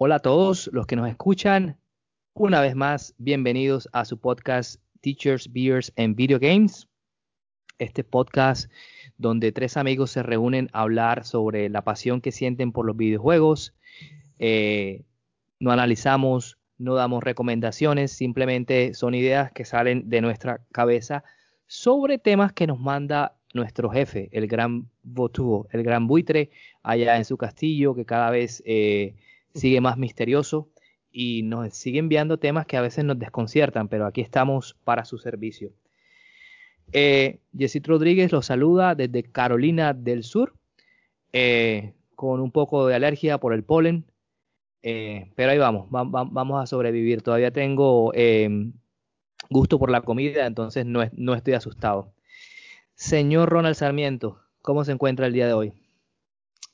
hola a todos los que nos escuchan. Una vez más, bienvenidos a su podcast Teachers, Beers and Video Games. Este podcast donde tres amigos se reúnen a hablar sobre la pasión que sienten por los videojuegos. Eh, no analizamos, no damos recomendaciones, simplemente son ideas que salen de nuestra cabeza sobre temas que nos manda nuestro jefe, el gran Votuo, el gran buitre, allá en su castillo, que cada vez eh, sigue más misterioso y nos sigue enviando temas que a veces nos desconciertan, pero aquí estamos para su servicio. Eh, Rodríguez los saluda desde Carolina del Sur, eh, con un poco de alergia por el polen, eh, pero ahí vamos, vamos a sobrevivir. Todavía tengo gusto por la comida, entonces no, no estoy asustado. Señor Ronald Sarmiento, ¿cómo se encuentra el día de hoy?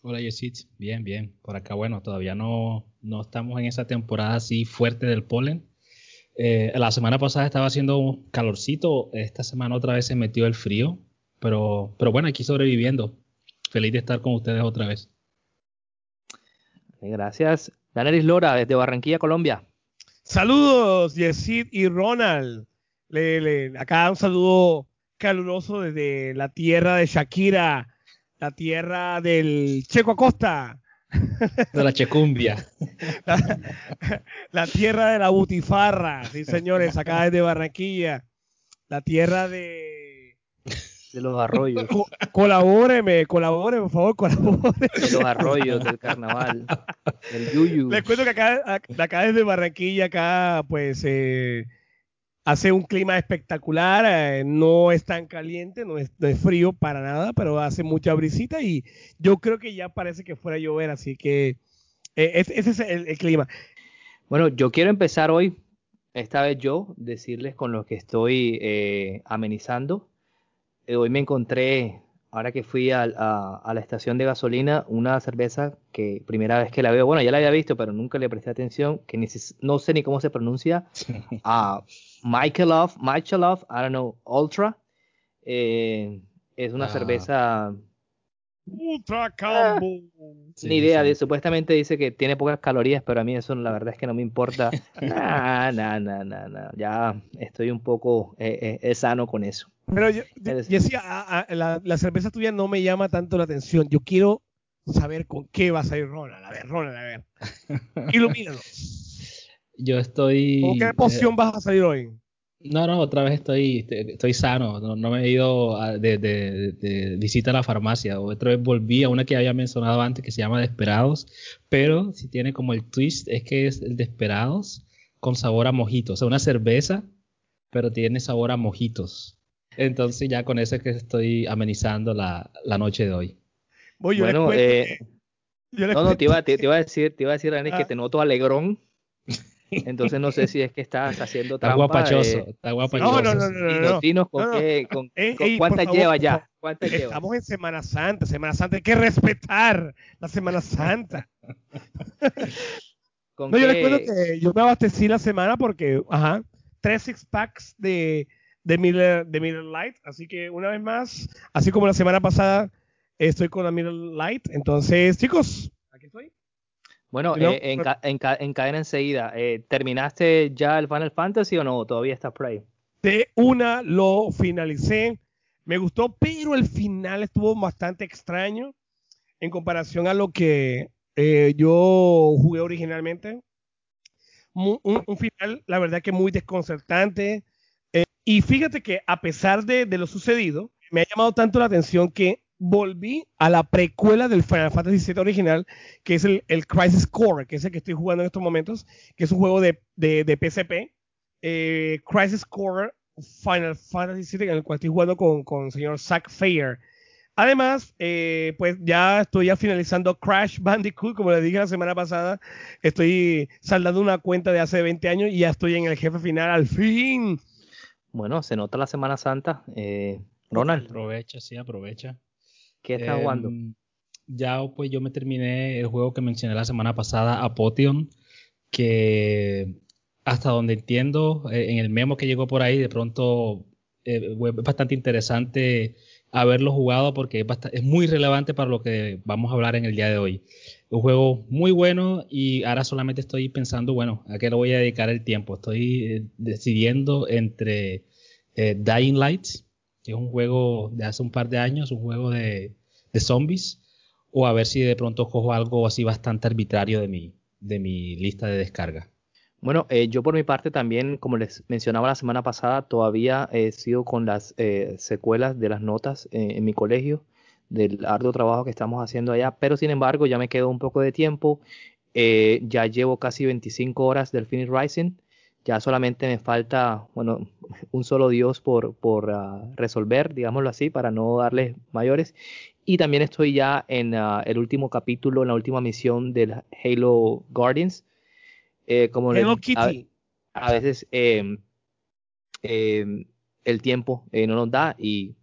Hola Yesit, bien, bien. Por acá, bueno, todavía no, no estamos en esa temporada así fuerte del polen. Eh, la semana pasada estaba haciendo calorcito, esta semana otra vez se metió el frío, pero, pero bueno, aquí sobreviviendo. Feliz de estar con ustedes otra vez. Gracias. Danelis Lora, desde Barranquilla, Colombia. Saludos, Yesid y Ronald. acá un saludo caluroso desde la tierra de Shakira, la tierra del Checo Acosta. De la Checumbia. La, tierra de la Butifarra, sí señores, acá desde Barranquilla. La tierra de... De los arroyos. colabóreme, colabore, por favor, colabore. De los arroyos, del carnaval, del yuyu. Les cuento que acá, acá desde Barranquilla, acá pues... Eh, hace un clima espectacular, eh, no es tan caliente, no es, frío para nada, pero hace mucha brisita y yo creo que ya parece que fuera a llover, así que eh, ese es el, clima. Bueno, yo quiero empezar hoy, esta vez yo, decirles con lo que estoy eh, amenizando. hoy me encontré, ahora que fui a, la estación de gasolina, una cerveza que primera vez que la veo, bueno, ya la había visto, pero nunca le presté atención, que no sé ni cómo se pronuncia. Ah, Michaelov, Michaelov, I don't know, Ultra. Eh, es una ah. cerveza. Ultra Combo. ni idea, de, supuestamente dice que tiene pocas calorías, pero a mí eso la verdad es que no me importa. nah, nah, nah, nah, Ya estoy un poco eh, eh, sano con eso. Pero yo, decía, la, la, cerveza tuya no me llama tanto la atención. Yo quiero saber con qué vas a ir Ronald. A ver, Ronald, a ver. Ilumínanos. Yo estoy. ¿Con qué poción eh, vas a salir hoy? No, no, otra vez estoy, estoy sano. No, me he ido de, visita a la farmacia. Otra vez volví a una que había mencionado antes que se llama Desperados. Pero si tiene como el twist es que es el Desperados con sabor a mojitos. O sea, una cerveza, pero tiene sabor a mojitos. Entonces ya con eso es que estoy amenizando la, noche de hoy. bueno, eh, no, no, te iba, te, iba a decir, te iba a decir, Dani, que ah. te noto alegrón entonces no sé si es que estás haciendo trampa. Está guapachoso, está guapachoso. No, no, no, no. con qué, con, cuántas lleva ya. Estamos en Semana Santa, Semana Santa, hay que respetar la Semana Santa. no, yo les cuento que yo me abastecí la semana porque, ajá, tres six packs de, de Miller, de Miller Light, así que una vez más, así como la semana pasada, estoy con la Miller Light, entonces, chicos. Bueno, eh, en, en, cadena enseguida, eh, ¿terminaste ya el Final Fantasy o no? ¿Todavía estás por ahí? De una lo finalicé. Me gustó, pero el final estuvo bastante extraño en comparación a lo que eh, yo jugué originalmente. Un, final, la verdad que muy desconcertante. y fíjate que a pesar de, de lo sucedido, me ha llamado tanto la atención que volví a la precuela del Final Fantasy VII original, que es el, Crisis Core, que es el que estoy jugando en estos momentos, que es un juego de, de, PSP. Eh, Crisis Core Final Fantasy VII, en el cual estoy jugando con, con el señor Zack Fair. Además, eh, pues ya estoy ya finalizando Crash Bandicoot, como les dije la semana pasada, estoy saldando una cuenta de hace 20 años y ya estoy en el jefe final al fin. Bueno, se nota la Semana Santa. Eh, Ronald. Aprovecha, sí, aprovecha. ¿Qué estás jugando? Em, ya pues yo me terminé el juego que mencioné la semana pasada, Apotheon, que hasta donde entiendo, eh, en el memo que llegó por ahí, de pronto eh, es bastante interesante haberlo jugado porque es, muy relevante para lo que vamos a hablar en el día de hoy. Un juego muy bueno y ahora solamente estoy pensando, bueno, a qué le voy a dedicar el tiempo. Estoy eh, decidiendo entre Dying Lights, es un juego de hace un par de años, un juego de, de zombies, o a ver si de pronto cojo algo así bastante arbitrario de mi, de mi lista de descarga. Bueno, eh, yo por mi parte también, como les mencionaba la semana pasada, todavía he sido con las eh, secuelas de las notas eh, en mi colegio, del arduo trabajo que estamos haciendo allá, pero sin embargo ya me quedó un poco de tiempo, ya llevo casi 25 horas del Finish Rising, ya solamente me falta, bueno, un solo Dios por, por uh, resolver, digámoslo así, para no darles mayores, y también estoy ya en uh, el último capítulo, en la última misión del Halo Guardians, eh, como A, veces em, em, el tiempo eh, no nos da y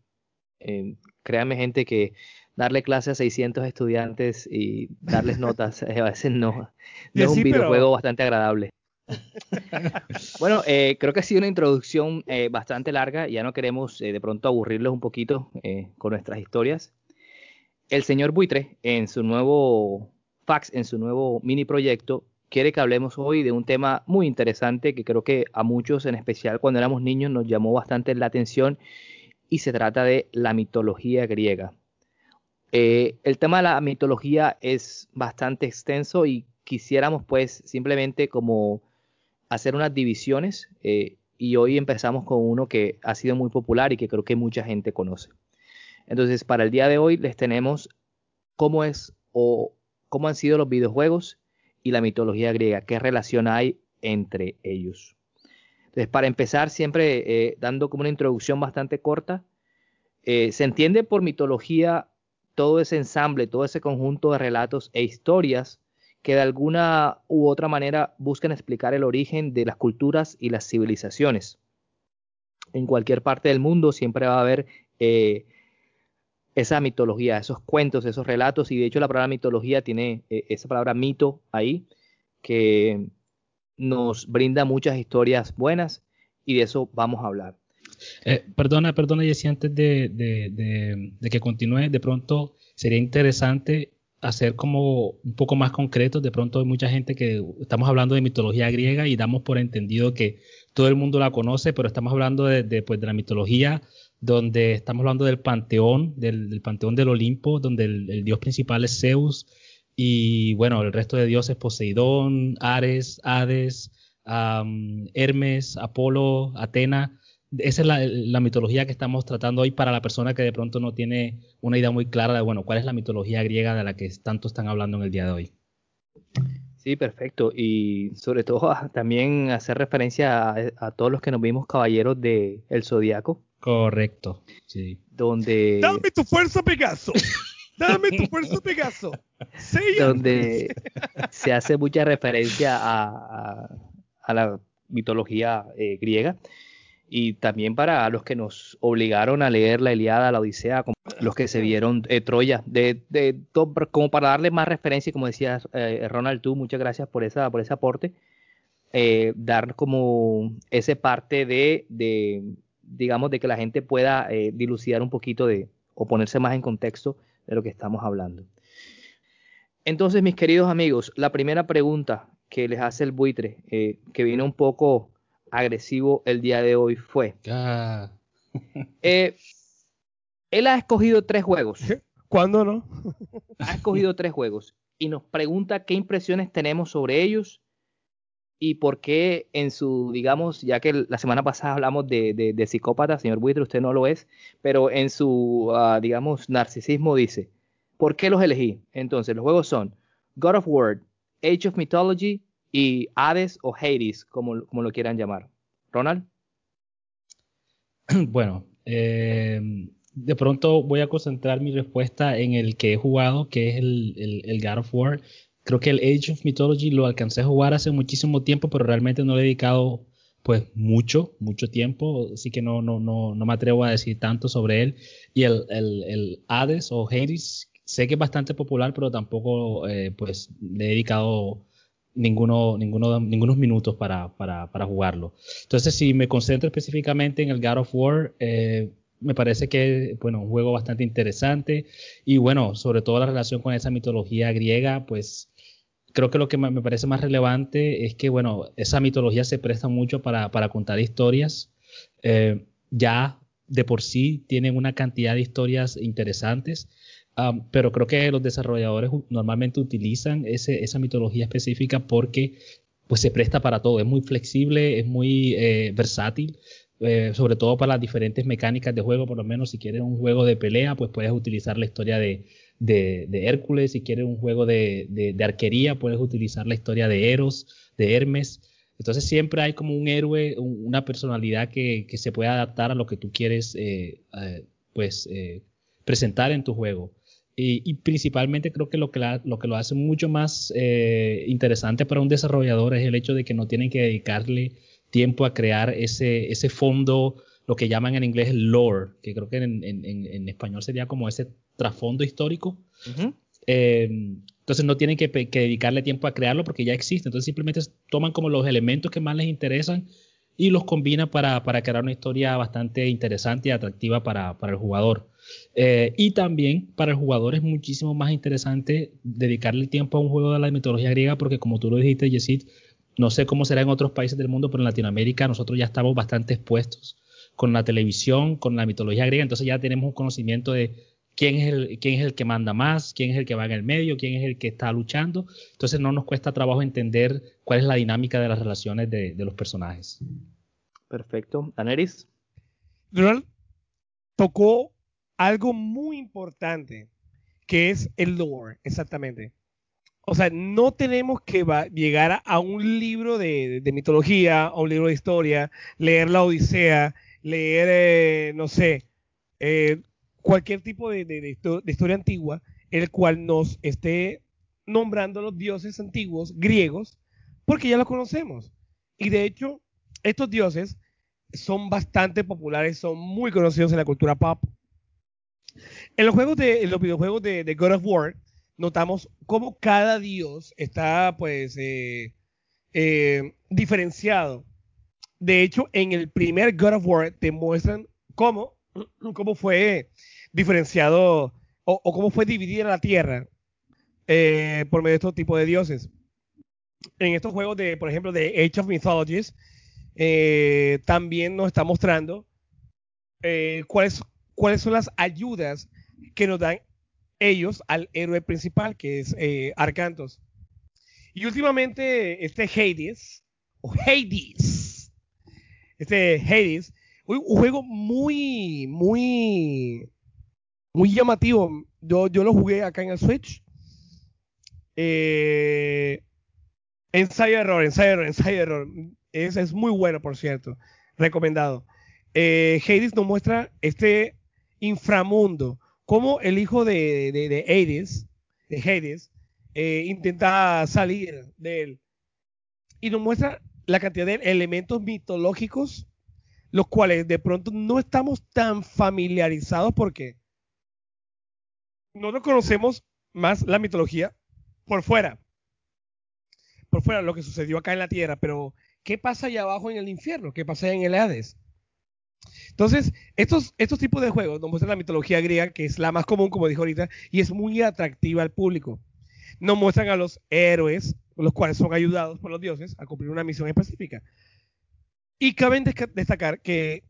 em, créanme gente que darle clase a 600 estudiantes y darles notas eh, a veces no, es un videojuego bastante agradable. Bueno, creo que ha sido una introducción bastante larga. Ya no queremos de pronto aburrirlos un poquito con nuestras historias. El señor Buitre, en su nuevo fax, en su nuevo mini proyecto, quiere que hablemos hoy de un tema muy interesante que creo que a muchos, en especial cuando éramos niños, nos llamó bastante la atención y se trata de la mitología griega. Eh, el tema de la mitología es bastante extenso y quisiéramos pues simplemente como hacer unas divisiones eh, y hoy empezamos con uno que ha sido muy popular y que creo que mucha gente conoce. Entonces, para el día de hoy les tenemos cómo es o cómo han sido los videojuegos y la mitología griega, qué relación hay entre ellos. Entonces, para empezar, siempre eh, dando como una introducción bastante corta, eh, se entiende por mitología todo ese ensamble, todo ese conjunto de relatos e historias que de alguna u otra manera buscan explicar el origen de las culturas y las civilizaciones. En cualquier parte del mundo siempre va a haber eh, esa mitología, esos cuentos, esos relatos, y de hecho la palabra mitología tiene eh, esa palabra mito ahí, que nos brinda muchas historias buenas, y de eso vamos a hablar. Eh, perdona, perdona, Jessy, antes de, que continúe, de pronto sería interesante hacer como un poco más concreto. De pronto hay mucha gente que estamos hablando de mitología griega y damos por entendido que todo el mundo la conoce, pero estamos hablando de, pues, de la mitología donde estamos hablando del panteón, del, panteón del Olimpo, donde el, dios principal es Zeus y bueno, el resto de dioses Poseidón, Ares, Hades, Hermes, Apolo, Atena. Esa es la, mitología que estamos tratando hoy para la persona que de pronto no tiene una idea muy clara de, bueno, cuál es la mitología griega de la que tanto están hablando en el día de hoy. Sí, perfecto. Y sobre todo también hacer referencia a, todos los que nos vimos caballeros de El Zodíaco, Correcto, sí. Donde... Dame tu fuerza, Pegaso. Dame tu fuerza, Pegaso. Donde se hace mucha referencia a, la mitología eh, griega y también para los que nos obligaron a leer la Eliada, la Odisea, como los que se vieron eh, Troya, de, de, como para darle más referencia, como decías eh, Ronald, tú, muchas gracias por esa por ese aporte, dar como ese parte de, digamos, de que la gente pueda eh, dilucidar un poquito de, o ponerse más en contexto de lo que estamos hablando. Entonces, mis queridos amigos, la primera pregunta que les hace el buitre, eh, que viene un poco agresivo el día de hoy, fue: eh, Él ha escogido tres juegos. ¿Cuándo no? ha escogido tres juegos y nos pregunta qué impresiones tenemos sobre ellos y por qué en su, digamos, ya que la semana pasada hablamos de, de, psicópata, señor Buitre, usted no lo es, pero en su, ah, digamos, narcisismo dice, ¿por qué los elegí? Entonces, los juegos son God of War, Age of Mythology y Hades o Hades, como, como lo quieran llamar. Ronald. Bueno, eh, de pronto voy a concentrar mi respuesta en el que he jugado, que es el, el, God of War. Creo que el Age of Mythology lo alcancé a jugar hace muchísimo tiempo, pero realmente no le he dedicado pues mucho, mucho tiempo, así que no, no, no, no me atrevo a decir tanto sobre él. Y el, el, el Hades o Hades, sé que es bastante popular, pero tampoco eh, pues le he dedicado ninguno, ninguno, ningunos minutos para, para, para, jugarlo. Entonces, si me concentro específicamente en el God of War, eh, me parece que bueno, un juego bastante interesante y bueno, sobre todo la relación con esa mitología griega, pues creo que lo que me parece más relevante es que, bueno, esa mitología se presta mucho para, para contar historias. Eh, ya de por sí tienen una cantidad de historias interesantes, pero creo que los desarrolladores normalmente utilizan ese, esa mitología específica porque pues se presta para todo, es muy flexible, es muy eh, versátil, eh, sobre todo para las diferentes mecánicas de juego, por lo menos si quieres un juego de pelea, pues puedes utilizar la historia de, Hércules, si quieres un juego de, arquería, puedes utilizar la historia de Eros, de Hermes. Entonces siempre hay como un héroe, una personalidad que, se puede adaptar a lo que tú quieres eh, pues, presentar en tu juego. Y, y, principalmente creo que lo que, la, lo que lo hace mucho más eh, interesante para un desarrollador es el hecho de que no tienen que dedicarle tiempo a crear ese, ese fondo, lo que llaman en inglés lore, que creo que en, en, en español sería como ese trasfondo histórico. eh, entonces no tienen que, que, dedicarle tiempo a crearlo porque ya existe. Entonces simplemente toman como los elementos que más les interesan y los combinan para, para crear una historia bastante interesante y atractiva para, para el jugador. Eh, y también para el jugador es muchísimo más interesante dedicarle tiempo a un juego de la mitología griega porque como tú lo dijiste, Yesid, no sé cómo será en otros países del mundo, pero en Latinoamérica nosotros ya estamos bastante expuestos con la televisión, con la mitología griega, entonces ya tenemos un conocimiento de quién es, el, quién es el que manda más, quién es el que va en el medio, quién es el que está luchando. Entonces no nos cuesta trabajo entender cuál es la dinámica de las relaciones de, de los personajes. Perfecto. Aneris. Tocó algo muy importante, que es el lore, exactamente. O sea, no tenemos que llegar a, un libro de, mitología, a un libro de historia, leer la Odisea, leer, eh, no sé, eh, cualquier tipo de, historia antigua, el cual nos esté nombrando los dioses antiguos griegos, porque ya los conocemos. Y de hecho, estos dioses son bastante populares, son muy conocidos en la cultura pop. En los juegos de, los videojuegos de, God of War, notamos cómo cada dios está, pues, eh, eh, diferenciado. De hecho, en el primer God of War te muestran cómo, cómo fue diferenciado o, cómo fue dividida la tierra eh, por medio de estos tipos de dioses. En estos juegos de, por ejemplo, de Age of Mythologies, también nos está mostrando cuáles, cuáles son las ayudas que nos dan ellos al héroe principal, que es eh, Arcantos. Y últimamente, este Hades, o Hades, este Hades, un, juego muy, muy muy llamativo. Yo, yo lo jugué acá en el Switch. Eh, ensayo error, ensayo error, ensayo error. Es, es muy bueno, por cierto. Recomendado. Eh, Hades nos muestra este inframundo. Cómo el hijo de, de, de Hades, de Hades eh, intenta salir de él. Y nos muestra la cantidad de elementos mitológicos, los cuales de pronto no estamos tan familiarizados porque nosotros conocemos más la mitología por fuera. Por fuera, lo que sucedió acá en la tierra, pero ¿qué pasa allá abajo en el infierno? ¿Qué pasa en el Hades? Entonces, estos, estos tipos de juegos nos muestran la mitología griega, que es la más común, como dijo ahorita, y es muy atractiva al público. Nos muestran a los héroes, los cuales son ayudados por los dioses a cumplir una misión específica. Y cabe destacar que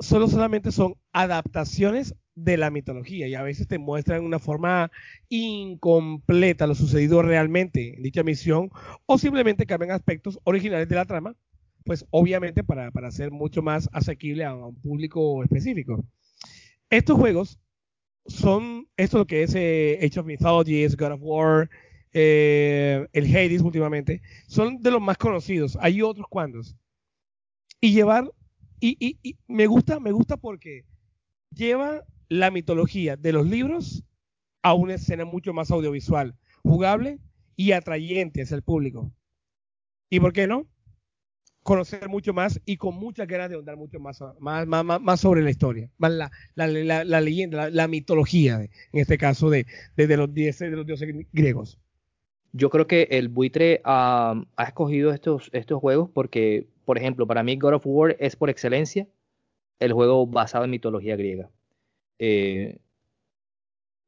solo solamente son adaptaciones de la mitología y a veces te muestran una forma incompleta lo sucedido realmente en dicha misión o simplemente cambian aspectos originales de la trama, pues obviamente para, para ser mucho más asequible a, a, un público específico. Estos juegos son, esto lo que es eh, Age of Mythology, God of War, eh, el Hades últimamente, son de los más conocidos. Hay otros cuantos. Y llevar, y, y, y me gusta, me gusta porque lleva la mitología de los libros a una escena mucho más audiovisual, jugable y atrayente hacia el público. ¿Y por qué no? Conocer mucho más y con muchas ganas de ahondar mucho más, más, más, más sobre la historia, más la, la, la, la leyenda, la, mitología, en este caso de, de, los, dioses, de los dioses griegos. Yo creo que el buitre uh, ha escogido estos, estos juegos porque, por ejemplo, para mí God of War es por excelencia el juego basado en mitología griega. Eh,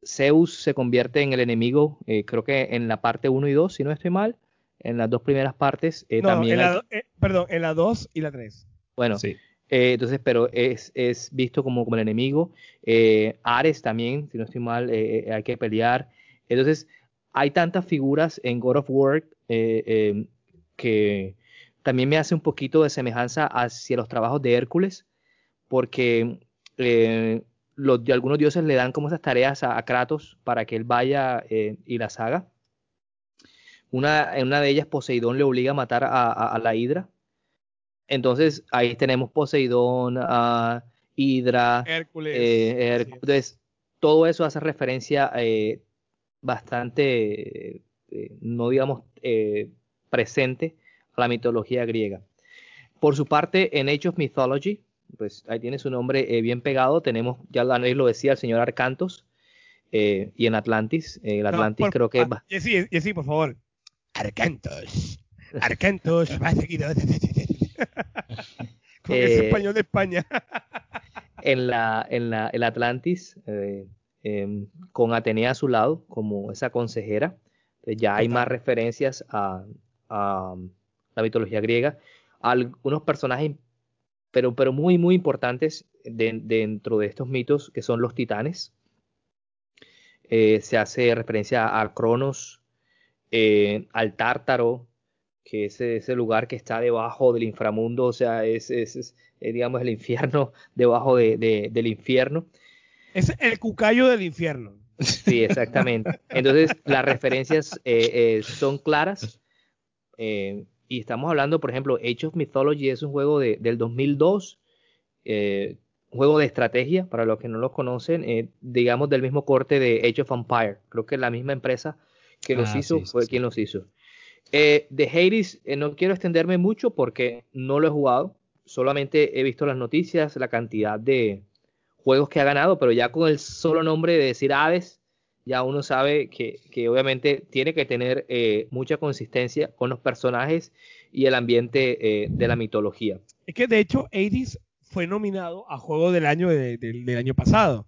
Zeus se convierte en el enemigo, eh, creo que en la parte 1 y 2, si no estoy mal, en las dos primeras partes. Eh, no, también en la, eh, perdón, en la 2 y la 3. Bueno, sí. entonces, pero es, es, visto como, como el enemigo. Ares también, si no estoy mal, hay que pelear. Entonces, hay tantas figuras en God of War em, que también me hace un poquito de semejanza hacia los trabajos de Hércules, porque los, algunos dioses le dan como esas tareas a, Kratos para que él vaya eh, y las haga. Una, en una de ellas Poseidón le obliga a matar a, la Hidra. Entonces ahí tenemos Poseidón, a Hidra, Hércules. Eh, Entonces todo eso hace referencia eh, bastante, no digamos, presente a la mitología griega. Por su parte, en Age of Mythology, pues ahí tiene su nombre eh, bien pegado. Tenemos, ya lo decía el señor Arcantos, eh, y en Atlantis, eh, el Atlantis creo que... Ah, sí, sí, por favor. Arcantos. Arcantos, va seguido. Con ese español de España. en la, en la, el Atlantis, em, con Atenea a su lado, como esa consejera, ya hay más referencias a, a la mitología griega. Algunos personajes pero, pero muy, muy importantes dentro de estos mitos que son los titanes. Eh, se hace referencia a Cronos, eh, al Tártaro, que es ese lugar que está debajo del inframundo, o sea, es, es, eh, digamos el infierno debajo de, del infierno. Es el cucayo del infierno. Sí, exactamente. Entonces, las referencias son claras y estamos hablando, por ejemplo, Age of Mythology es un juego de, del 2002, eh, un juego de estrategia, para los que no lo conocen, eh, digamos del mismo corte de Age of Empire. Creo que la misma empresa que los ah, hizo fue quien los hizo. Eh, de Hades, eh, no quiero extenderme mucho porque no lo he jugado, solamente he visto las noticias, la cantidad de juegos que ha ganado, pero ya con el solo nombre de decir Hades, ya uno sabe que, obviamente tiene que tener eh, mucha consistencia con los personajes y el ambiente eh, de la mitología. Es que de hecho Hades fue nominado a Juego del Año del año pasado.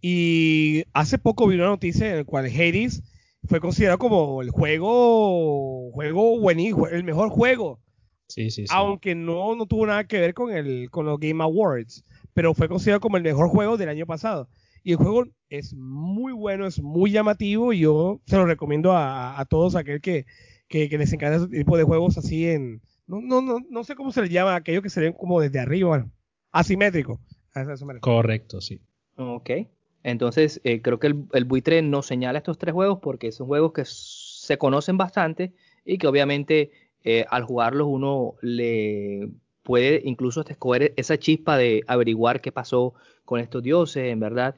Y hace poco vi una noticia en la cual Hades fue considerado como el juego, juego buenísimo, el mejor juego. Sí, sí, sí. Aunque no, no tuvo nada que ver con, el, con los Game Awards, pero fue considerado como el mejor juego del año pasado. Y el juego es muy bueno, es muy llamativo y yo se lo recomiendo a, todos aquel que, que, les encanta ese tipo de juegos así en... No, no, no, no sé cómo se les llama, aquello que se ven como desde arriba, bueno, asimétrico. Correcto, sí. Ok. Entonces, eh, creo que el, buitre nos señala estos tres juegos porque son juegos que se conocen bastante y que obviamente eh, al jugarlos uno le puede incluso escoger esa chispa de averiguar qué pasó con estos dioses, en verdad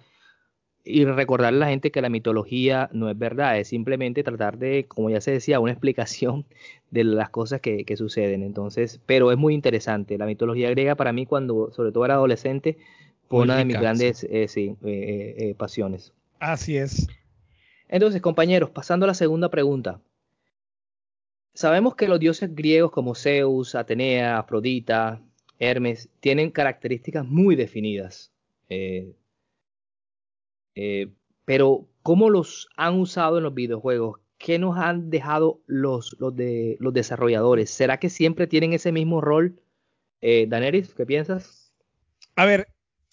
y recordarle a la gente que la mitología no es verdad, es simplemente tratar de, como ya se decía, una explicación de las cosas que, suceden. Entonces, pero es muy interesante. La mitología griega para mí, cuando sobre todo era adolescente, fue una de mis grandes eh, eh, eh, pasiones. Así es. Entonces, compañeros, pasando a la segunda pregunta. Sabemos que los dioses griegos como Zeus, Atenea, Afrodita, Hermes, tienen características muy definidas. Eh, pero, ¿cómo los han usado en los videojuegos? ¿Qué nos han dejado los, los, de, los desarrolladores? ¿Será que siempre tienen ese mismo rol? Eh, Daenerys, ¿qué piensas? A ver,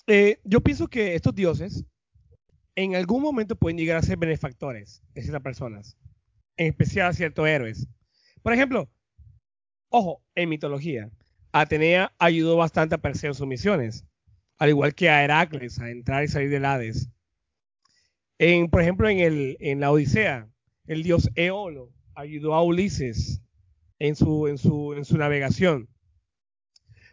eh, yo pienso que estos dioses en algún momento pueden llegar a ser benefactores de ciertas personas, en especial a ciertos héroes. Por ejemplo, ojo, en mitología, Atenea ayudó bastante a Perseo en sus misiones, al igual que a Heracles a entrar y salir del Hades. En, por ejemplo, en, el, en la Odisea, el dios Eolo ayudó a Ulises en su, en su, en su navegación.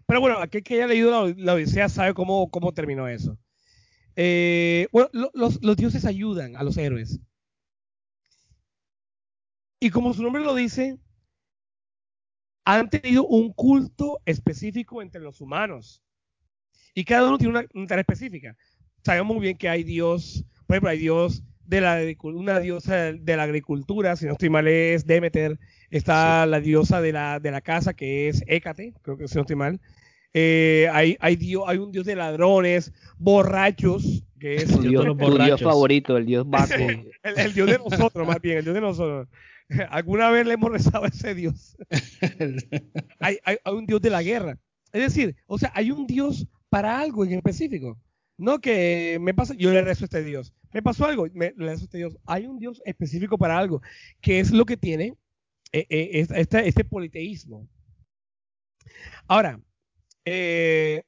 Pero bueno, aquel que haya leído la, Odisea sabe cómo, cómo terminó eso. eh, bueno, lo- los, los dioses ayudan a los héroes. Y como su nombre lo dice, han tenido un culto específico entre los humanos. Y cada uno tiene una, una tarea específica. Sabemos muy bien que hay Dios, por ejemplo, hay Dios de la, una diosa de la agricultura, si no estoy mal es Demeter, está la diosa de la, de la casa que es Hécate, creo que si no estoy mal. Eh, hay, hay, dio- hay un dios de ladrones, borrachos, que es Tu Dios dios, tu dios favorito, el dios Baco. el, el dios de nosotros, más bien, el dios de nosotros. Alguna vez le hemos rezado a ese dios. hay, hay- hay un dios de la guerra. Es decir, o sea, hay un dios para algo en específico. No que me pasa, yo le rezo a este dios. Me pasó algo, me, le rezo a este dios. Hay un dios específico para algo, que es lo que tiene eh, eh, este politeísmo. Ahora, eh,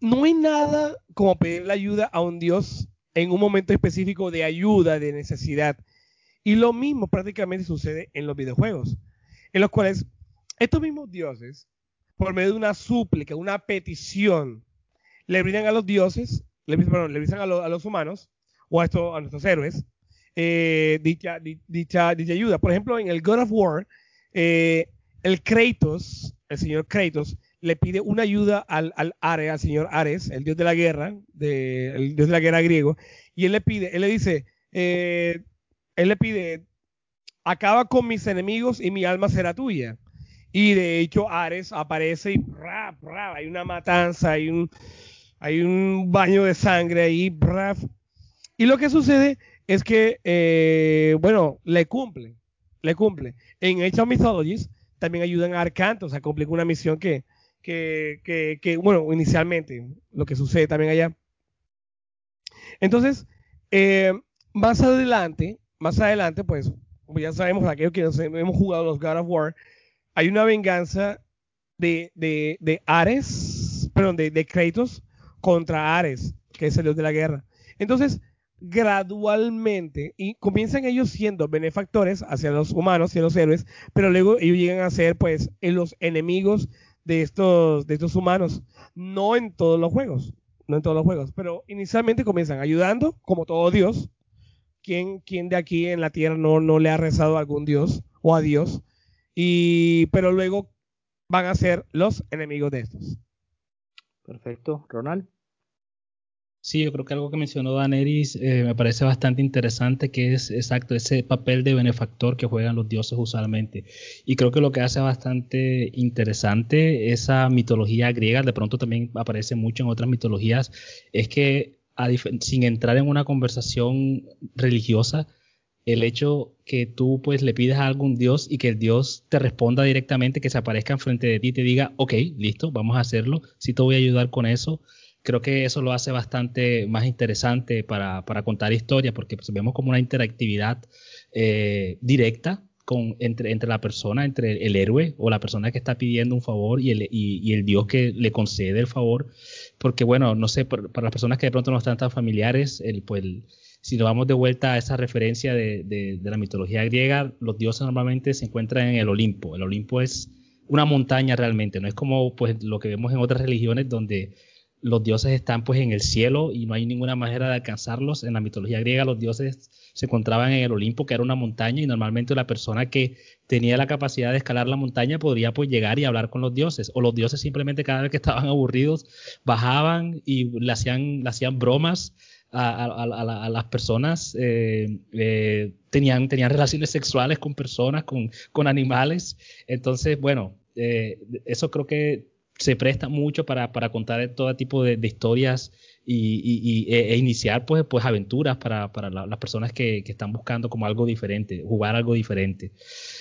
no hay nada como pedirle ayuda a un dios en un momento específico de ayuda, de necesidad. Y lo mismo prácticamente sucede en los videojuegos, en los cuales estos mismos dioses, por medio de una súplica, una petición, le brindan a los dioses, le, perdón, le brindan a, lo- a los humanos o a, estos, a nuestros héroes eh, dicha, di- dicha, dicha ayuda. Por ejemplo, en el God of War, eh, el Kratos, el señor Kratos, le pide una ayuda al, al Ares, al señor Ares, el dios de la guerra, de, el dios de la guerra griego, y él le pide, él le dice, eh, él le pide, acaba con mis enemigos y mi alma será tuya. Y de hecho Ares aparece y hay una matanza, hay un, hay un baño de sangre ahí. ¡bra! Y lo que sucede es que, eh, bueno, le cumple, le cumple. En Age of Mythologies también ayudan a Arcantos a cumplir una misión que, que, que, bueno, inicialmente, lo que sucede también allá. Entonces, eh, más adelante, más adelante, pues, como ya sabemos, aquellos que hemos jugado los God of War, hay una venganza de, de, de Ares, perdón, de, de Kratos contra Ares, que es el dios de la guerra. Entonces, gradualmente, y comienzan ellos siendo benefactores hacia los humanos, hacia los héroes, pero luego ellos llegan a ser, pues, los enemigos de estos, de estos humanos. No en todos los juegos, no en todos los juegos, pero inicialmente comienzan ayudando, como todo Dios. ¿Quién, quién de aquí en la tierra no, no le ha rezado a algún Dios o a Dios? Y, pero luego van a ser los enemigos de estos. Perfecto, Ronald. Sí, yo creo que algo que mencionó Daenerys eh, me parece bastante interesante, que es exacto ese papel de benefactor que juegan los dioses usualmente. Y creo que lo que hace bastante interesante esa mitología griega, de pronto también aparece mucho en otras mitologías, es que sin entrar en una conversación religiosa, el hecho que tú pues le pides a algún dios y que el dios te responda directamente, que se aparezca enfrente de ti y te diga, ok, listo, vamos a hacerlo, sí te voy a ayudar con eso creo que eso lo hace bastante más interesante para, para contar historias, porque pues, vemos como una interactividad eh, directa con, entre, entre la persona, entre el héroe o la persona que está pidiendo un favor y el, y, y el Dios que le concede el favor. Porque bueno, no sé, por- para las personas que de pronto no están tan familiares, el, pues, el- si nos vamos de vuelta a esa referencia de, de- de la mitología griega, los dioses normalmente se encuentran en el Olimpo. El Olimpo es una montaña realmente, no es como pues lo que vemos en otras religiones donde los dioses están pues en el cielo y no hay ninguna manera de alcanzarlos. En la mitología griega los dioses se encontraban en el Olimpo, que era una montaña, y normalmente la persona que tenía la capacidad de escalar la montaña podría pues llegar y hablar con los dioses. O los dioses simplemente cada vez que estaban aburridos bajaban y le hacían, le hacían bromas a, a- a- a la- a las personas, eh, eh, tenían, tenían relaciones sexuales con personas, con, con animales. Entonces, bueno, eh, eso creo que se presta mucho para, para contar todo tipo de, historias y, e, e iniciar pues, pues aventuras para, para la- las personas que, que están buscando como algo diferente, jugar algo diferente.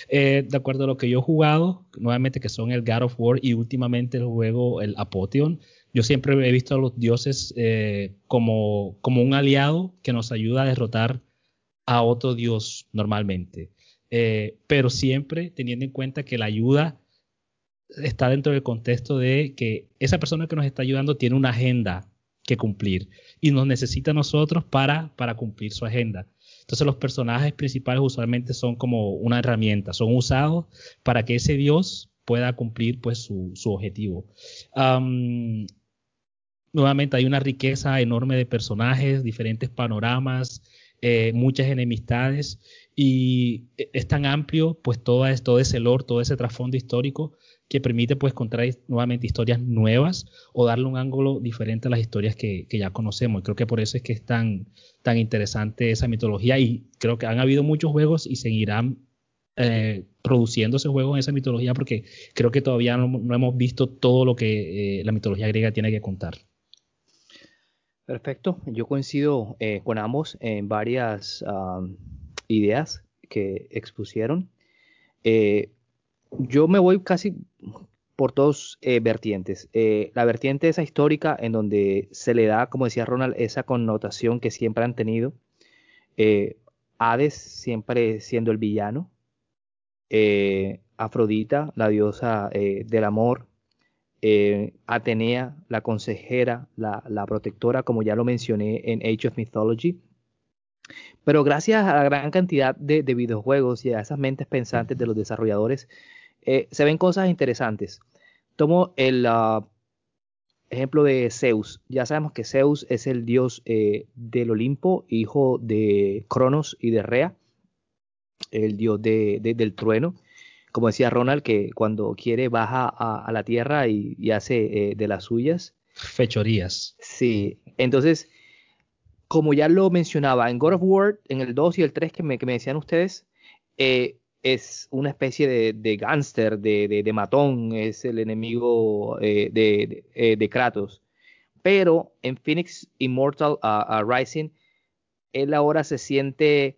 De acuerdo a lo que yo he jugado, nuevamente que son el God of War y últimamente el juego, el Apotheon, yo siempre he visto a los dioses eh, como, como un aliado que nos ayuda a derrotar a otro dios normalmente. Eh, pero siempre teniendo en cuenta que la ayuda está dentro del contexto de que esa persona que nos está ayudando tiene una agenda que cumplir y nos necesita a nosotros para, para cumplir su agenda. Entonces los personajes principales usualmente son como una herramienta, son usados para que ese Dios pueda cumplir pues su, su objetivo. Nuevamente hay una riqueza enorme de personajes, diferentes panoramas, eh, muchas enemistades y e, es tan amplio pues todo, todo ese lore, todo ese trasfondo histórico que permite pues contar nuevamente historias nuevas o darle un ángulo diferente a las historias que, ya conocemos. Creo que por eso es que es tan, tan interesante esa mitología y creo que han habido muchos juegos y seguirán eh, produciéndose juegos en esa mitología porque creo que todavía no, hemos visto todo lo que eh, la mitología griega tiene que contar. Perfecto, yo coincido eh, con ambos en varias ideas que expusieron. Eh, yo me voy casi por dos eh, vertientes. la vertiente esa histórica en donde se le da, como decía Ronald, esa connotación que siempre han tenido. Hades siempre siendo el villano. Afrodita, la diosa del amor, eh, Atenea, la consejera, la, protectora, como ya lo mencioné en Age of Mythology. Pero gracias a la gran cantidad de, videojuegos y a esas mentes pensantes de los desarrolladores, eh, se ven cosas interesantes. Tomo el ah, ejemplo de Zeus. Ya sabemos que Zeus es el dios eh, del Olimpo, hijo de Cronos y de Rea, el dios del trueno como decía Ronald, que cuando quiere baja a, la tierra y, hace eh, de las suyas. Fechorías. Sí, entonces, como ya lo mencionaba, en God of War, en el 2 y el 3 que me, decían ustedes, eh, es una especie de, de gángster, de, matón, es el enemigo eh, de, Kratos. Pero en Phoenix Immortal Rising, él ahora se siente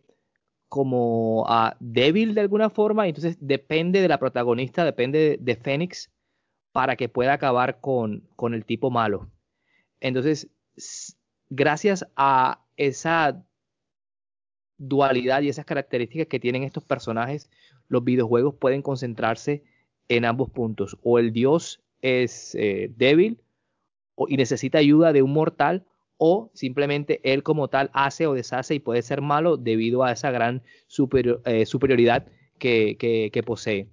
como a débil de alguna forma, y entonces depende de la protagonista, depende de, Fénix para que pueda acabar con, con el tipo malo. Entonces, gracias a esa dualidad y esas características que tienen estos personajes, los videojuegos pueden concentrarse en ambos puntos. O el dios es eh, débil y necesita ayuda de un mortal, o simplemente él como tal hace o deshace y puede ser malo debido a esa gran eh, superioridad que, posee.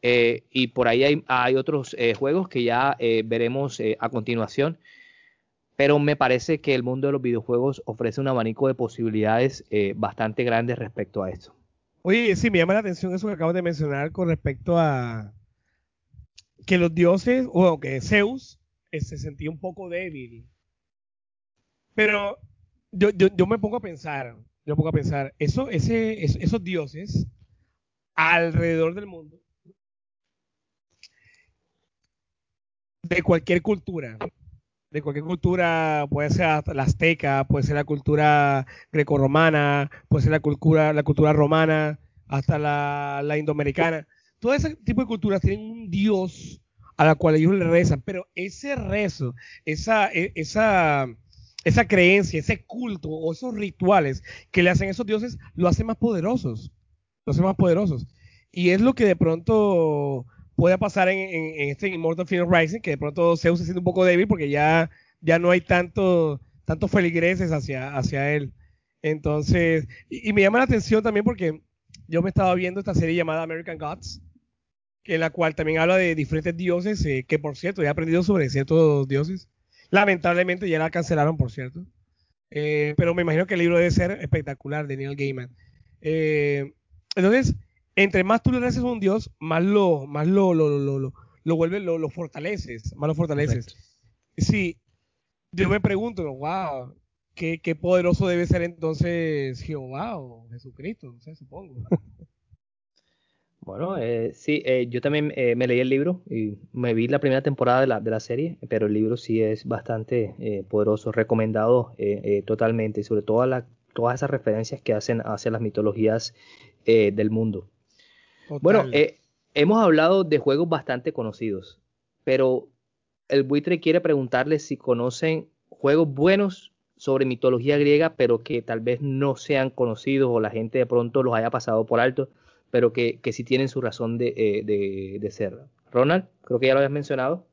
Eh, y por ahí hay, otros eh, juegos que ya veremos a continuación, pero me parece que el mundo de los videojuegos ofrece un abanico de posibilidades bastante grandes respecto a esto. Oye, sí, me llama la atención eso que acabas de mencionar con respecto a que los dioses, o que Zeus se sentía un poco débil pero yo, yo, me pongo a pensar, yo me pongo a pensar, eso, ese, esos dioses alrededor del mundo, de cualquier cultura, de cualquier cultura, puede ser la azteca, puede ser la cultura grecorromana, puede ser la cultura, la cultura romana, hasta la, la indoamericana. Todo ese tipo de culturas tienen un dios a la cual ellos le rezan, pero ese rezo, esa, e, esa, esa creencia, ese culto o esos rituales que le hacen esos dioses, lo hacen más poderosos. Lo hacen más poderosos. Y es lo que de pronto puede pasar en, este Immortal Phoenix Rising, que de pronto Zeus se siente un poco débil porque ya, ya no hay tanto, tantos feligreses hacia, hacia él. Entonces, y, me llama la atención también porque yo me estaba viendo esta serie llamada American Gods, que en la cual también habla de diferentes dioses, eh, que por cierto, he aprendido sobre ciertos dioses. Lamentablemente ya la cancelaron, por cierto. Eh, pero me imagino que el libro debe ser espectacular de Neil Gaiman. Eh, entonces, entre más tú le reces a un dios, más lo, más lo, lo, lo, lo, lo vuelves, lo, lo, fortaleces, más lo fortaleces. Sí, yo me pregunto, wow, qué, qué poderoso debe ser entonces Jehová o Jesucristo, no sé, supongo. Bueno, eh, sí, eh, yo también eh, me leí el libro y me vi la primera temporada de la, de la serie, pero el libro sí es bastante eh, poderoso, recomendado totalmente, sobre todo la, todas esas referencias que hacen hacia las mitologías del mundo. Bueno, hemos hablado de juegos bastante conocidos, pero el buitre quiere preguntarle si conocen juegos buenos sobre mitología griega, pero que tal vez no sean conocidos o la gente de pronto los haya pasado por alto pero que, que sí tienen su razón de, eh, de, ser. Ronald, creo que ya lo habías mencionado.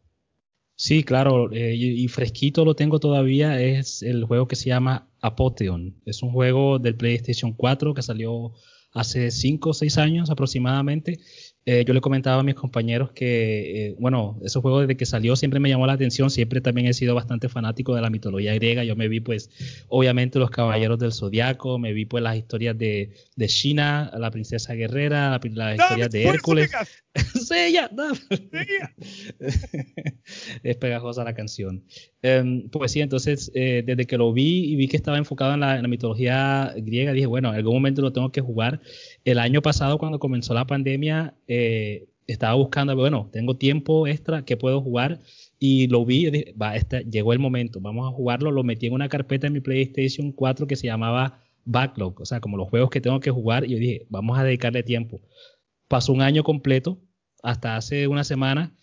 Sí, claro, eh, y, fresquito lo tengo todavía, es el juego que se llama Apotheon. Es un juego del PlayStation 4 que salió hace 5 o 6 años aproximadamente. Eh, yo le comentaba a mis compañeros que, eh, bueno, ese juego desde que salió siempre me llamó la atención, siempre también he sido bastante fanático de la mitología griega, yo me vi pues obviamente los caballeros del zodiaco, me vi pues las historias de, de Shina, la princesa guerrera, las historias de Hércules. sí, ya, es pegajosa la canción. Em, pues sí, entonces eh, desde que lo vi y vi que estaba enfocado en la, en la mitología griega, dije, bueno, en algún momento lo tengo que jugar el año pasado, cuando comenzó la pandemia, eh, estaba buscando, bueno, tengo tiempo extra que puedo jugar y lo vi, y dije, va, este, llegó el momento, vamos a jugarlo, lo metí en una carpeta en mi PlayStation 4 que se llamaba Backlog, o sea, como los juegos que tengo que jugar, y yo dije, vamos a dedicarle tiempo. Pasó un año completo, hasta hace una semana,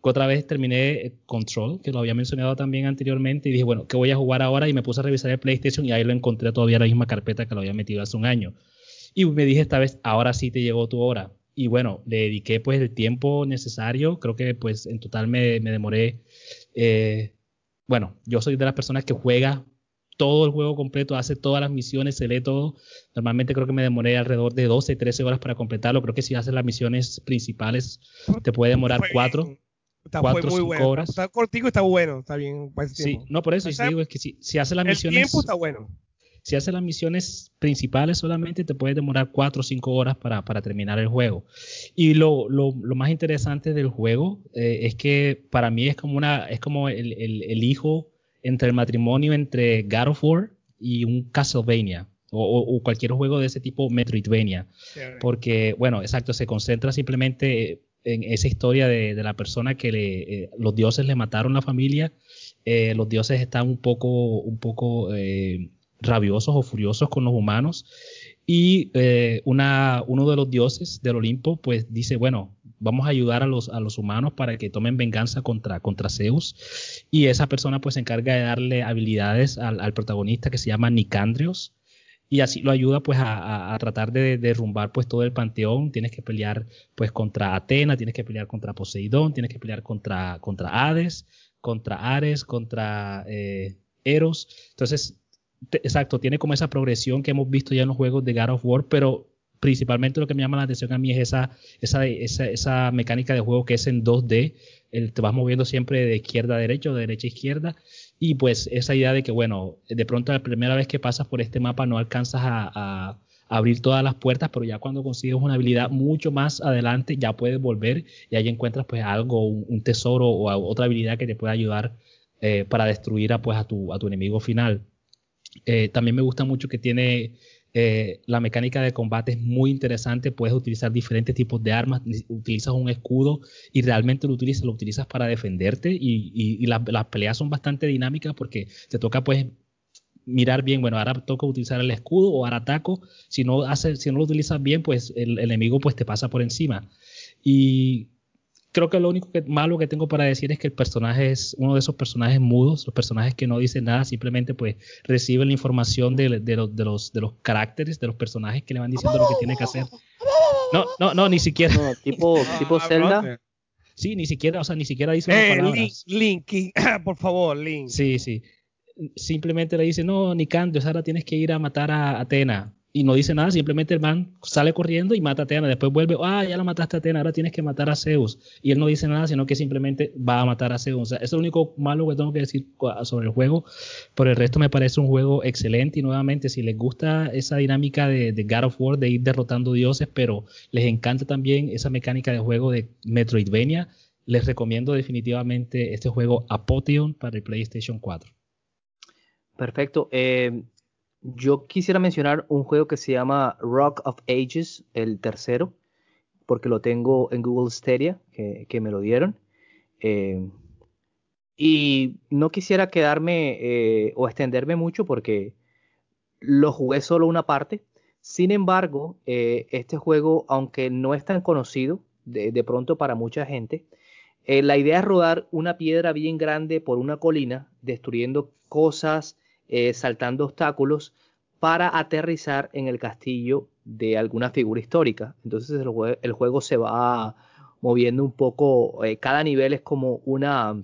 otra vez terminé Control, que lo había mencionado también anteriormente, y dije, bueno, ¿qué voy a jugar ahora? Y me puse a revisar el PlayStation y ahí lo encontré todavía en la misma carpeta que lo había metido hace un año. Y me dije esta vez, ahora sí te llegó tu hora. Y bueno, le dediqué pues el tiempo necesario. Creo que pues en total me, me demoré. Eh, bueno, yo soy de las personas que juega todo el juego completo, hace todas las misiones, se lee todo. Normalmente creo que me demoré alrededor de 12, 13 horas para completarlo. Creo que si haces las misiones principales te puede demorar 4. Está cuatro, muy bueno. horas. Está cortico, está bueno, está bien. Sí, no, por eso, digo, es que si, si haces las misiones... El tiempo está bueno si haces las misiones principales solamente te puede demorar 4 o 5 horas para, para, terminar el juego. Y lo, lo, lo más interesante del juego eh, es que para mí es como, una, es como el, el, el, hijo entre el matrimonio entre God of War y un Castlevania. O, o, cualquier juego de ese tipo Metroidvania. Porque, bueno, exacto, se concentra simplemente en esa historia de, de la persona que le, eh, los dioses le mataron la familia. Eh, los dioses están un poco, un poco eh, rabiosos o furiosos con los humanos. Y eh, una, uno de los dioses del Olimpo, pues dice, bueno, vamos a ayudar a los, a los humanos para que tomen venganza contra, contra Zeus. Y esa persona pues se encarga de darle habilidades al, al protagonista que se llama Nicandrios. Y así lo ayuda pues a, a, tratar de derrumbar pues todo el panteón. Tienes que pelear pues contra Atena, tienes que pelear contra Poseidón, tienes que pelear contra, contra Hades, contra Ares, contra eh, Eros. Entonces exacto, tiene como esa progresión que hemos visto ya en los juegos de God of War, pero principalmente lo que me llama la atención a mí es esa, esa, esa, esa mecánica de juego que es en 2D, el, te vas moviendo siempre de izquierda a derecha o de derecha a izquierda, y pues esa idea de que, bueno, de pronto la primera vez que pasas por este mapa no alcanzas a, abrir todas las puertas, pero ya cuando consigues una habilidad mucho más adelante ya puedes volver y ahí encuentras pues algo, un, un tesoro o otra habilidad que te pueda ayudar eh, para destruir a, pues, a, tu, a tu enemigo final. Eh, también me gusta mucho que tiene eh, la mecánica de combate es muy interesante. Puedes utilizar diferentes tipos de armas. Utilizas un escudo y realmente lo utilizas, lo utilizas para defenderte. Y, las peleas son bastante dinámicas porque te toca pues mirar bien, bueno, ahora toca utilizar el escudo o ahora ataco. Si no, hace, si no lo utilizas bien, pues el, el enemigo pues te pasa por encima. Y creo que lo único que, malo que tengo para decir es que el personaje es uno de esos personajes mudos, los personajes que no dicen nada, simplemente pues reciben la información de, de, los, de, los, de los caracteres, de los personajes que le van diciendo lo que tiene que hacer. No, no, no, ni siquiera. No, tipo, tipo Zelda. Sí, ni siquiera, o sea, ni siquiera dice eh, palabras. Link, Link, por favor, Link. Sí, sí. Simplemente le dice, no, Nicandro, ahora tienes que ir a matar a Atena y no dice nada, simplemente el man sale corriendo y mata a Atena, después vuelve, ah, ya la mataste a Atena, ahora tienes que matar a Zeus. Y él no dice nada, sino que simplemente va a matar a Zeus. Eso es lo único malo que tengo que decir sobre el juego. Por el resto me parece un juego excelente y nuevamente, si les gusta esa dinámica de, de God of War, de ir derrotando dioses, pero les encanta también esa mecánica de juego de Metroidvania, les recomiendo definitivamente este juego Apotheon para el PlayStation 4. Perfecto. Eh, yo quisiera mencionar un juego que se llama Rock of Ages, el tercero, porque lo tengo en Google Stadia, que, me lo dieron. Eh, y no quisiera quedarme eh, o extenderme mucho porque lo jugué solo una parte. Sin embargo, eh, este juego, aunque no es tan conocido de, de pronto para mucha gente, la idea es rodar una piedra bien grande por una colina, destruyendo cosas, eh, saltando obstáculos para aterrizar en el castillo de alguna figura histórica. Entonces el, juego se va moviendo un poco, eh, cada nivel es como una,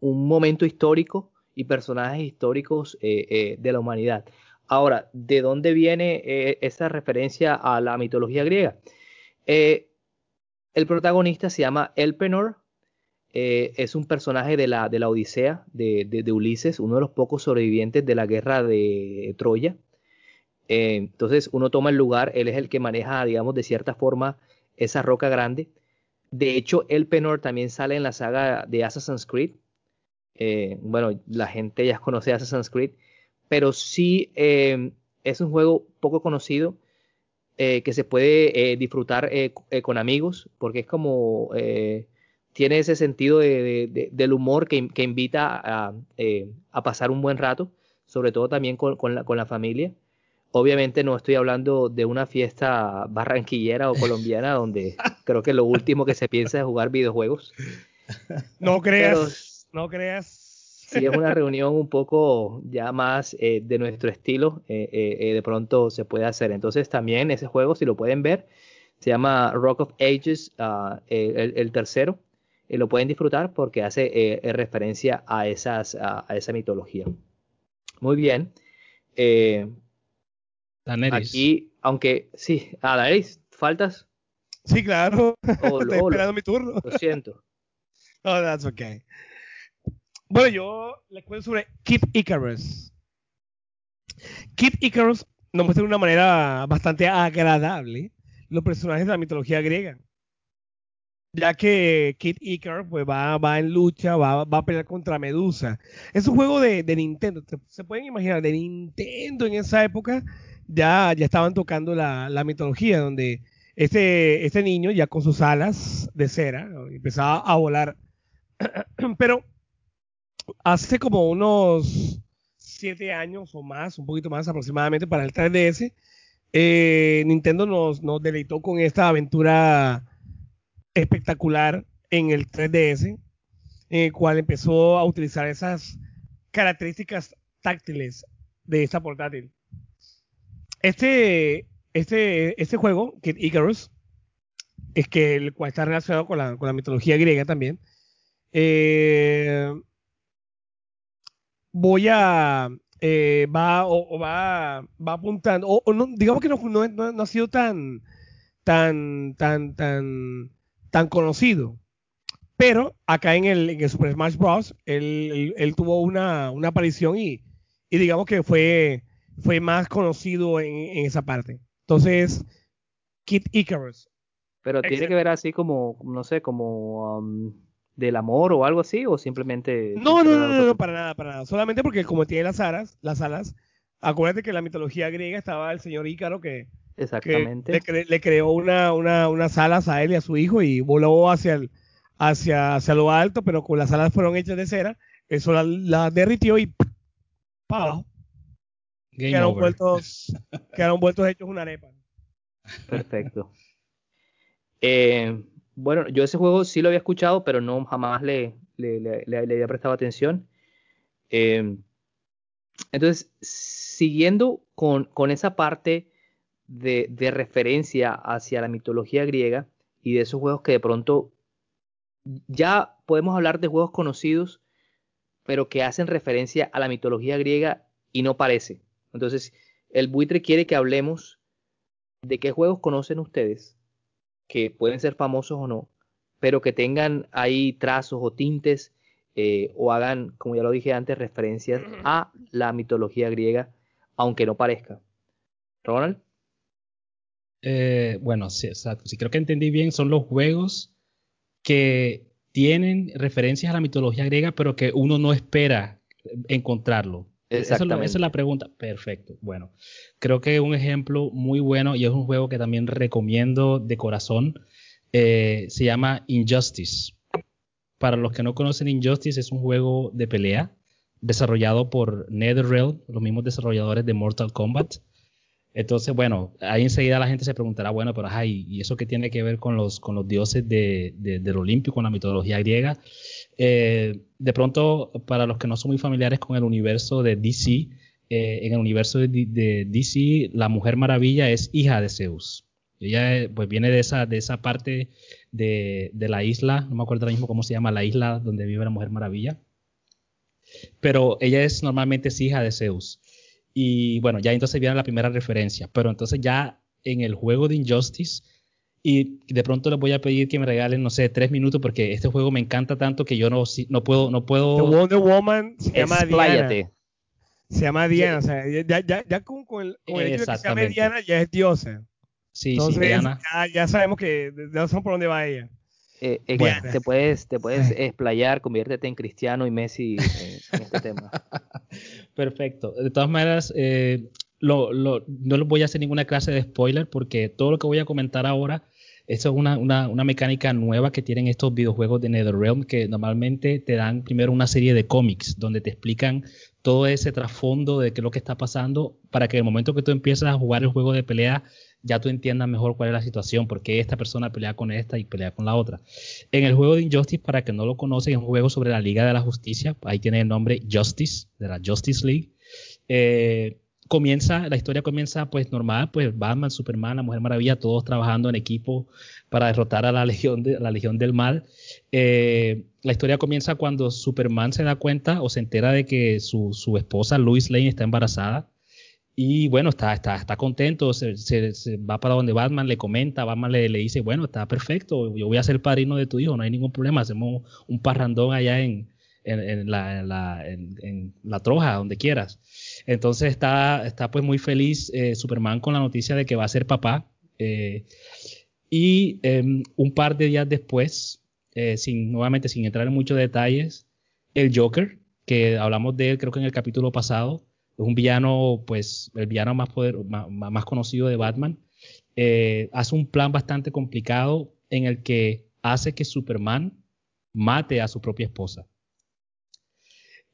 un momento histórico y personajes históricos eh, de la humanidad. Ahora, ¿de dónde viene esa referencia a la mitología griega? El protagonista se llama Elpenor. Eh, es un personaje de la, de la Odisea de, de- Ulises, uno de los pocos sobrevivientes de la guerra de Troya. Eh, entonces uno toma el lugar, él es el que maneja, digamos, de cierta forma esa roca grande. De hecho, Elpenor también sale en la saga de Assassin's Creed. Eh, bueno, la gente ya conoce Assassin's Creed, pero sí es un juego poco conocido que se puede disfrutar con amigos, porque es como tiene ese sentido de- de- de- del humor que, que invita a, eh, a pasar un buen rato, sobre todo también con, con la, con la familia. Obviamente no estoy hablando de una fiesta barranquillera o colombiana donde creo que lo último que se piensa es jugar videojuegos. No creas, no creas. Si es una reunión un poco ya más eh, de nuestro estilo, eh, eh, eh, de pronto se puede hacer. Entonces también ese juego, si lo pueden ver, se llama Rock of Ages, el, el tercero, y lo pueden disfrutar porque hace eh, eh, referencia a, esas, a, a esa mitología. Muy bien. Eh, Daenerys. aquí, aunque sí, a Daenerys, faltas. Sí, claro. Oh, Estoy oh, esperando mi turno. lo siento. Oh, that's okay. Bueno, yo les cuento sobre Kid Icarus. Kid Icarus nos muestra de una manera bastante agradable los personajes de la mitología griega. Ya que Kid Icarus pues, va, va en lucha, va, va a pelear contra Medusa. Es un juego de, Nintendo. Se, pueden imaginar, de Nintendo en esa época ya, ya estaban tocando la, la mitología, donde este, este niño ya con sus alas de cera empezaba a volar. Pero hace como unos siete años o más, un poquito más aproximadamente para el 3DS, eh, Nintendo nos, nos deleitó con esta aventura espectacular en el 3DS, en el cual empezó a utilizar esas características táctiles de esta portátil. Este, este, este juego, Kid Icarus, es que el cual está relacionado con la, con la mitología griega también. eh, voy a eh, va o, va va apuntando o, digamos que no, no, no- no ha sido tan tan tan tan tan conocido pero acá en el, en el Super Smash Bros él, él- él tuvo una, una aparición y, y digamos que fue fue más conocido en, en esa parte entonces Kid Icarus Pero tiene que ver así como, no sé, como um, del amor o algo así, o simplemente. No, no, no, no, no, para nada, para nada. Solamente porque como tiene las alas, las alas, acuérdate que en la mitología griega estaba el señor Ícaro que Exactamente. le, cre- le creó una, una, unas alas a él y a su hijo y voló hacia el, hacia, hacia lo alto, pero con las alas fueron hechas de cera, eso las la derritió y para abajo. Game Quedaron over. vueltos, quedaron vueltos hechos una arepa. Perfecto. Eh, bueno, yo ese juego sí lo había escuchado, pero no jamás le, le, le- le- le había prestado atención. Eh, entonces, siguiendo con, con esa parte de, de referencia hacia la mitología griega y de esos juegos que de pronto ya podemos hablar de juegos conocidos, pero que hacen referencia a la mitología griega y no parece. Entonces, el buitre quiere que hablemos de qué juegos conocen ustedes, que pueden ser famosos o no, pero que tengan ahí trazos o tintes eh, o hagan, como ya lo dije antes, referencias a la mitología griega, aunque no parezca. Ronald, Eh, bueno, sí, exacto. Si creo que entendí bien, son los juegos que tienen referencias a la mitología griega, pero que uno no espera encontrarlo. Exactamente. esa es la pregunta. Perfecto. Bueno, creo que un ejemplo muy bueno y es un juego que también recomiendo de corazón. eh, se llama Injustice. Para los que no conocen Injustice, es un juego de pelea desarrollado por NetherRealm, los mismos desarrolladores de Mortal Kombat. Entonces, bueno, ahí enseguida la gente se preguntará, bueno, pero ay, ¿y eso qué tiene que ver con los, con los dioses de, de- del Olimpio, con la mitología griega? Eh, de pronto, para los que no son muy familiares con el universo de DC, eh, en el universo de, DC, la Mujer Maravilla es hija de Zeus. Ella eh, pues viene de esa, parte de, de la isla, no me acuerdo ahora mismo cómo se llama la isla donde vive la Mujer Maravilla, pero ella es normalmente es hija de Zeus. Y bueno, ya entonces viene la primera referencia, pero entonces ya en el juego de Injustice y de pronto les voy a pedir que me regalen, no sé, tres minutos porque este juego me encanta tanto que yo no, no puedo, no puedo. The Wonder Woman se llama Expláyate. Diana. Se llama Diana, o sea, ya, ya, ya con, con el, con el hecho de que se llame. Diana ya es diosa. Sí, Entonces sí, Diana. ya, ya sabemos que ya sabemos por dónde va ella. Eh, eh, Bueno. te puedes, te puedes explayar, conviértete en Cristiano y Messi en, en este tema. Perfecto. De todas maneras, eh, no les voy a hacer ninguna clase de spoiler porque todo lo que voy a comentar ahora, es una, una- mecánica nueva que tienen estos videojuegos de NetherRealm que normalmente te dan primero una serie de cómics donde te explican todo ese trasfondo de qué es lo que está pasando para que el momento que tú empiezas a jugar el juego de pelea ya tú entiendas mejor cuál es la situación, porque esta persona pelea con esta y pelea con la otra. En el juego de Injustice, para que no lo conocen, es un juego sobre la Liga de la Justicia, ahí tiene el nombre Justice, de la Justice League. Eh, comienza, la historia comienza pues normal, pues Batman, Superman, la Mujer Maravilla, todos trabajando en equipo para derrotar a la Legión, de, la legión del Mal. Eh, la historia comienza cuando Superman se da cuenta o se entera de que su, su esposa Lois Lane está embarazada. Y bueno, está, está, está contento, se, se- va para donde Batman le comenta, Batman le, le dice, bueno, está perfecto, yo voy a ser padrino de tu hijo, no hay ningún problema, hacemos un parrandón allá en, en, en la, en la- la troja, donde quieras. Entonces está, está pues muy feliz eh, Superman con la noticia de que va a ser papá. eh, y em, un par de días después, eh, sin, nuevamente sin entrar en muchos detalles, el Joker, que hablamos de él creo que en el capítulo pasado, un villano, pues el villano más, poder, más, conocido de Batman, eh, hace un plan bastante complicado en el que hace que Superman mate a su propia esposa.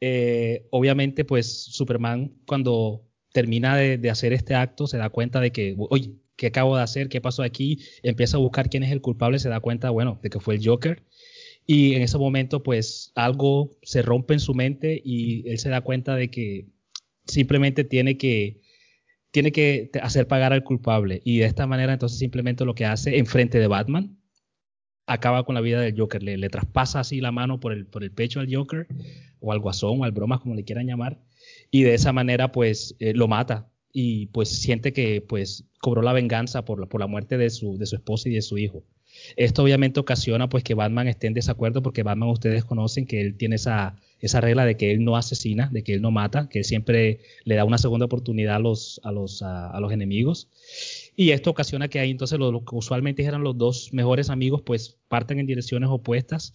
Eh, obviamente, pues Superman cuando termina de, de hacer este acto se da cuenta de que, oye, ¿qué acabo de hacer? ¿Qué pasó aquí? Empieza a buscar quién es el culpable, se da cuenta, bueno, de que fue el Joker. Y en ese momento, pues algo se rompe en su mente y él se da cuenta de que simplemente tiene que, tiene que hacer pagar al culpable. Y de esta manera, entonces simplemente lo que hace en frente de Batman, acaba con la vida del Joker. Le, le traspasa así la mano por el, por el pecho al Joker, o al guasón, o al bromas, como le quieran llamar. Y de esa manera, pues, eh, lo mata. Y pues siente que, pues, cobró la venganza por la, por la muerte de su, de su esposa y de su hijo. Esto obviamente ocasiona pues que Batman esté en desacuerdo porque Batman ustedes conocen que él tiene esa, esa regla de que él no asesina, de que él no mata, que él siempre le da una segunda oportunidad a los, a los, a, los enemigos. Y esto ocasiona que ahí entonces lo, lo que usualmente eran los dos mejores amigos pues parten en direcciones opuestas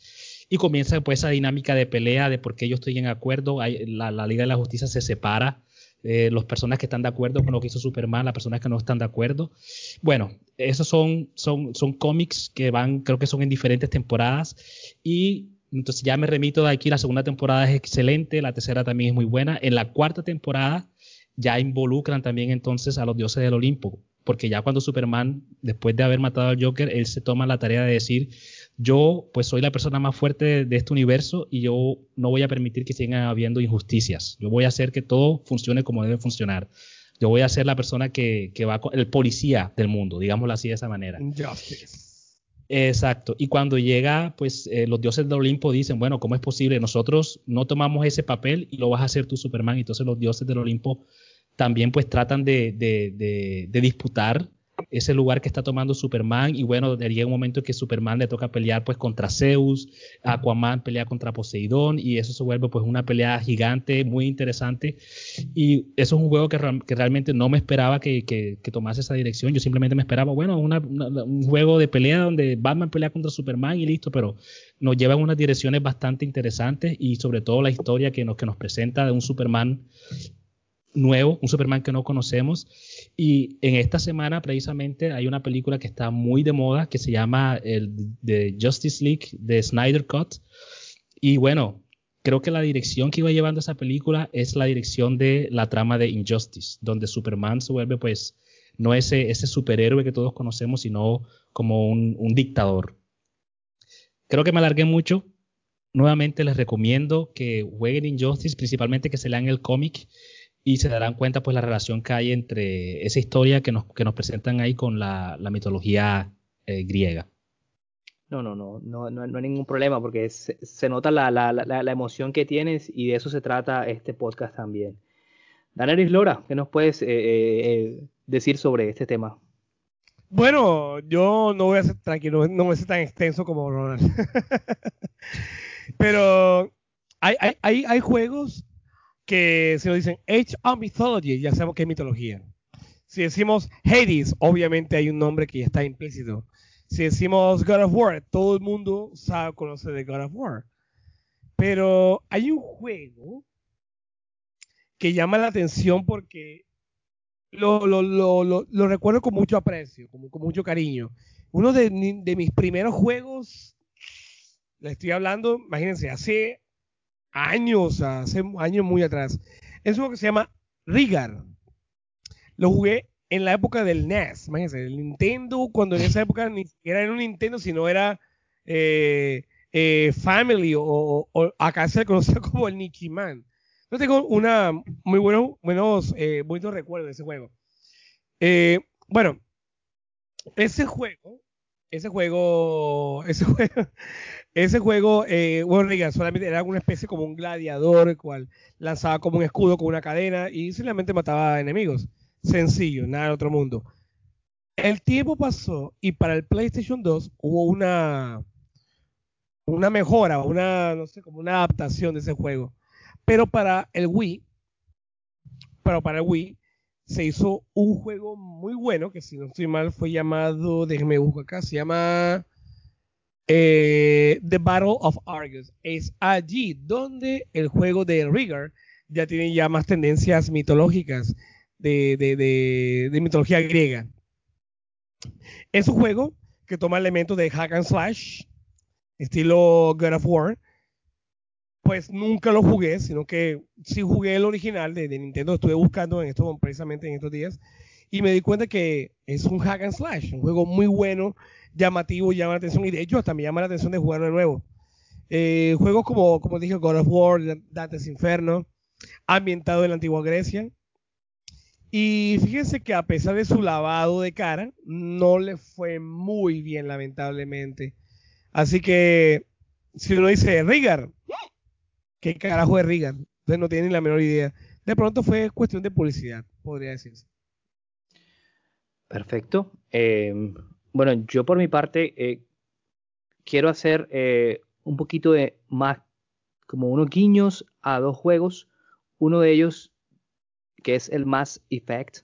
y comienza pues esa dinámica de pelea de por qué yo estoy en acuerdo, la, la Liga de la Justicia se separa, eh, las personas que están de acuerdo con lo que hizo Superman, las personas que no están de acuerdo. Bueno, esos son, son, son cómics que van, creo que son en diferentes temporadas y entonces ya me remito de aquí, la segunda temporada es excelente, la tercera también es muy buena. En la cuarta temporada ya involucran también entonces a los dioses del Olimpo, porque ya cuando Superman, después de haber matado al Joker, él se toma la tarea de decir, yo pues soy la persona más fuerte de, de este universo y yo no voy a permitir que sigan habiendo injusticias. Yo voy a hacer que todo funcione como debe funcionar. Yo voy a ser la persona que, que va, con- el policía del mundo, digámoslo así de esa manera. Injustice. Exacto. Y cuando llega, pues eh, los dioses del Olimpo dicen, bueno, ¿cómo es posible? Nosotros no tomamos ese papel y lo vas a hacer tú, Superman. Y entonces los dioses del Olimpo también pues tratan de, de, de, de disputar ese lugar que está tomando Superman y bueno, llega un momento en que Superman le toca pelear pues contra Zeus, Aquaman pelea contra Poseidón y eso se vuelve pues una pelea gigante, muy interesante. Y eso es un juego que, real- que realmente no me esperaba que, que- tomase esa dirección, yo simplemente me esperaba, bueno, un juego de pelea donde Batman pelea contra Superman y listo, pero nos lleva en unas direcciones bastante interesantes y sobre todo la historia que nos, que nos presenta de un Superman nuevo, un Superman que no conocemos. Y en esta semana precisamente hay una película que está muy de moda que se llama el de Justice League de Snyder Cut. Y bueno, creo que la dirección que iba llevando esa película es la dirección de la trama de Injustice, donde Superman se vuelve pues no ese, ese superhéroe que todos conocemos, sino como un, un dictador. Creo que me alargué mucho. Nuevamente les recomiendo que jueguen Injustice, principalmente que se lean el cómic y se darán cuenta pues la relación que hay entre esa historia que nos, que nos presentan ahí con la, la mitología eh, griega. No, no, no, no, no, no hay ningún problema porque se, se nota la, la, la, la emoción que tienes y de eso se trata este podcast también. Daneris Lora, ¿qué nos puedes eh, eh, decir sobre este tema? Bueno, yo no voy a ser tranquilo, no voy a ser tan extenso como Ronald. Pero hay, hay, hay, hay juegos que si nos dicen Age of Mythology, ya sabemos que es mitología. Si decimos Hades, obviamente hay un nombre que ya está implícito. Si decimos God of War, todo el mundo sabe, conoce de God of War. Pero hay un juego que llama la atención porque lo, lo, lo, lo recuerdo con mucho aprecio, con, mucho cariño. Uno de, de, mis primeros juegos, le estoy hablando, imagínense, hace años, hace años muy atrás. Es un juego que se llama Rigar. Lo jugué en la época del NES, imagínense, el Nintendo, cuando en esa época ni siquiera era un Nintendo, sino era eh, eh, Family o, o, acá se conocía como el Nichiman. Yo tengo una muy buenos, buenos, eh, bonitos recuerdos de ese juego. Bueno, ese juego, ese juego, ese juego, ese juego, eh, bueno, solamente era una especie como un gladiador, el cual lanzaba como un escudo con una cadena y simplemente mataba enemigos. Sencillo, nada de otro mundo. El tiempo pasó y para el PlayStation 2 hubo una, una mejora, una, no sé, como una adaptación de ese juego pero para el Wii, pero para el Wii se hizo un juego muy bueno que si no estoy mal fue llamado, déjeme buscar acá, se llama eh, The Battle of Argus. Es allí donde el juego de Rigger ya tiene ya más tendencias mitológicas de, de, de, mitología griega. Es un juego que toma elementos de hack and slash, estilo God of War, pues nunca lo jugué, sino que sí jugué el original de, de Nintendo, estuve buscando en esto precisamente en estos días, y me di cuenta que es un hack and slash, un juego muy bueno, llamativo, llama la atención, y de hecho hasta me llama la atención de jugarlo de nuevo. Eh, juegos como, como dije, God of War, Dante's Inferno, ambientado en la antigua Grecia. Y fíjense que a pesar de su lavado de cara, no le fue muy bien, lamentablemente. Así que, si uno dice, Rigar, qué carajo es Reagan. Entonces no tiene ni la menor idea. De pronto fue cuestión de publicidad, podría decirse. Perfecto. Eh, bueno, yo por mi parte eh, quiero hacer eh, un poquito de más, como unos guiños a dos juegos. Uno de ellos, que es el Mass Effect,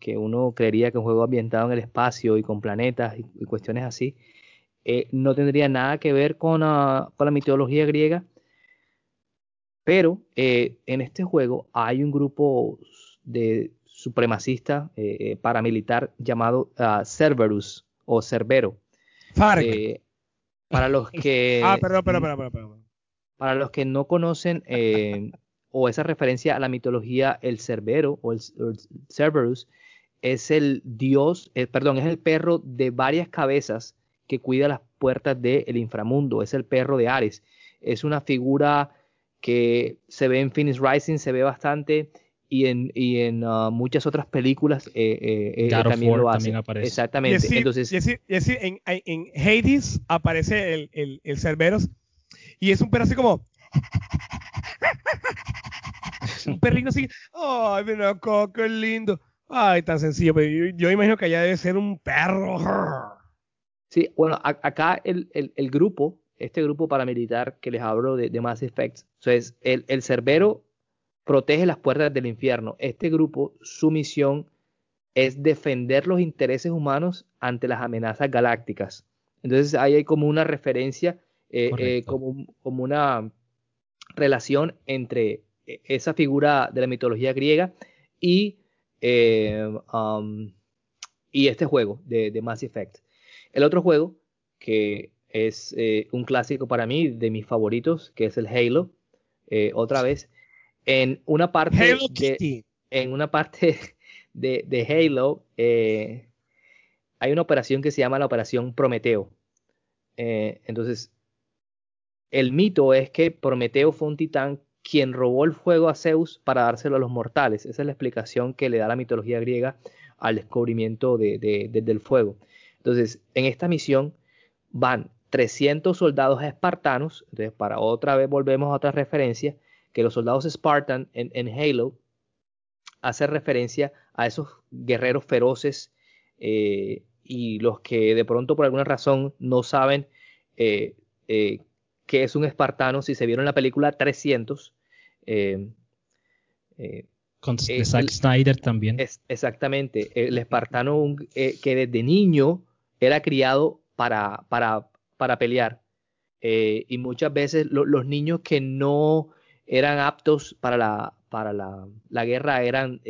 que uno creería que un juego ambientado en el espacio y con planetas y, cuestiones así, no tendría nada que ver con, la mitología griega pero en este juego hay un grupo de supremacista eh, eh, paramilitar llamado uh, Cerberus o Cerbero. Eh, para los que. ah, perdón, perdón, perdón, perdón. Para los que no conocen o esa referencia a la mitología, el Cerbero o el, el Cerberus es el dios, perdón, es el perro de varias cabezas que cuida las puertas del inframundo. Es el perro de Ares. Es una figura que se ve en Phoenix Rising, se ve bastante y en, y en uh, muchas otras películas eh, eh, eh también lo hace. También aparece. Exactamente. Y Entonces, y así, y así, en, en, Hades aparece el, el, el, Cerberus y es un perro así como... un perrito así, ay, mira, qué lindo. Ay, tan sencillo, pero yo, yo, imagino que allá debe ser un perro. Sí, bueno, a, acá el, el, el grupo este grupo paramilitar que les hablo de, de Mass Effect. Entonces, el, el Cerbero protege las puertas del infierno. Este grupo, su misión es defender los intereses humanos ante las amenazas galácticas. Entonces, ahí hay como una referencia, eh, eh, como, como una relación entre eh, esa figura de la mitología griega y, eh, um, y este juego de, de Mass Effect. El otro juego que es un clásico para mí, de mis favoritos, que es el Halo. Otra vez, en una parte de, en una parte de, de Halo eh, hay una operación que se llama la operación Prometeo. Eh, entonces, el mito es que Prometeo fue un titán quien robó el fuego a Zeus para dárselo a los mortales. Esa es la explicación que le da la mitología griega al descubrimiento de, de, de, del fuego. Entonces, en esta misión van 300 soldados espartanos, entonces para otra vez volvemos a otra referencia, que los soldados Spartan en, en Halo hace referencia a esos guerreros feroces eh, y los que de pronto por alguna razón no saben eh, eh, qué es un espartano, si se vieron la película 300, eh, con Zack Snyder también. Es, exactamente, el espartano que desde niño era criado para, para, para pelear. y muchas veces los niños que no eran aptos para la, para la, la guerra eran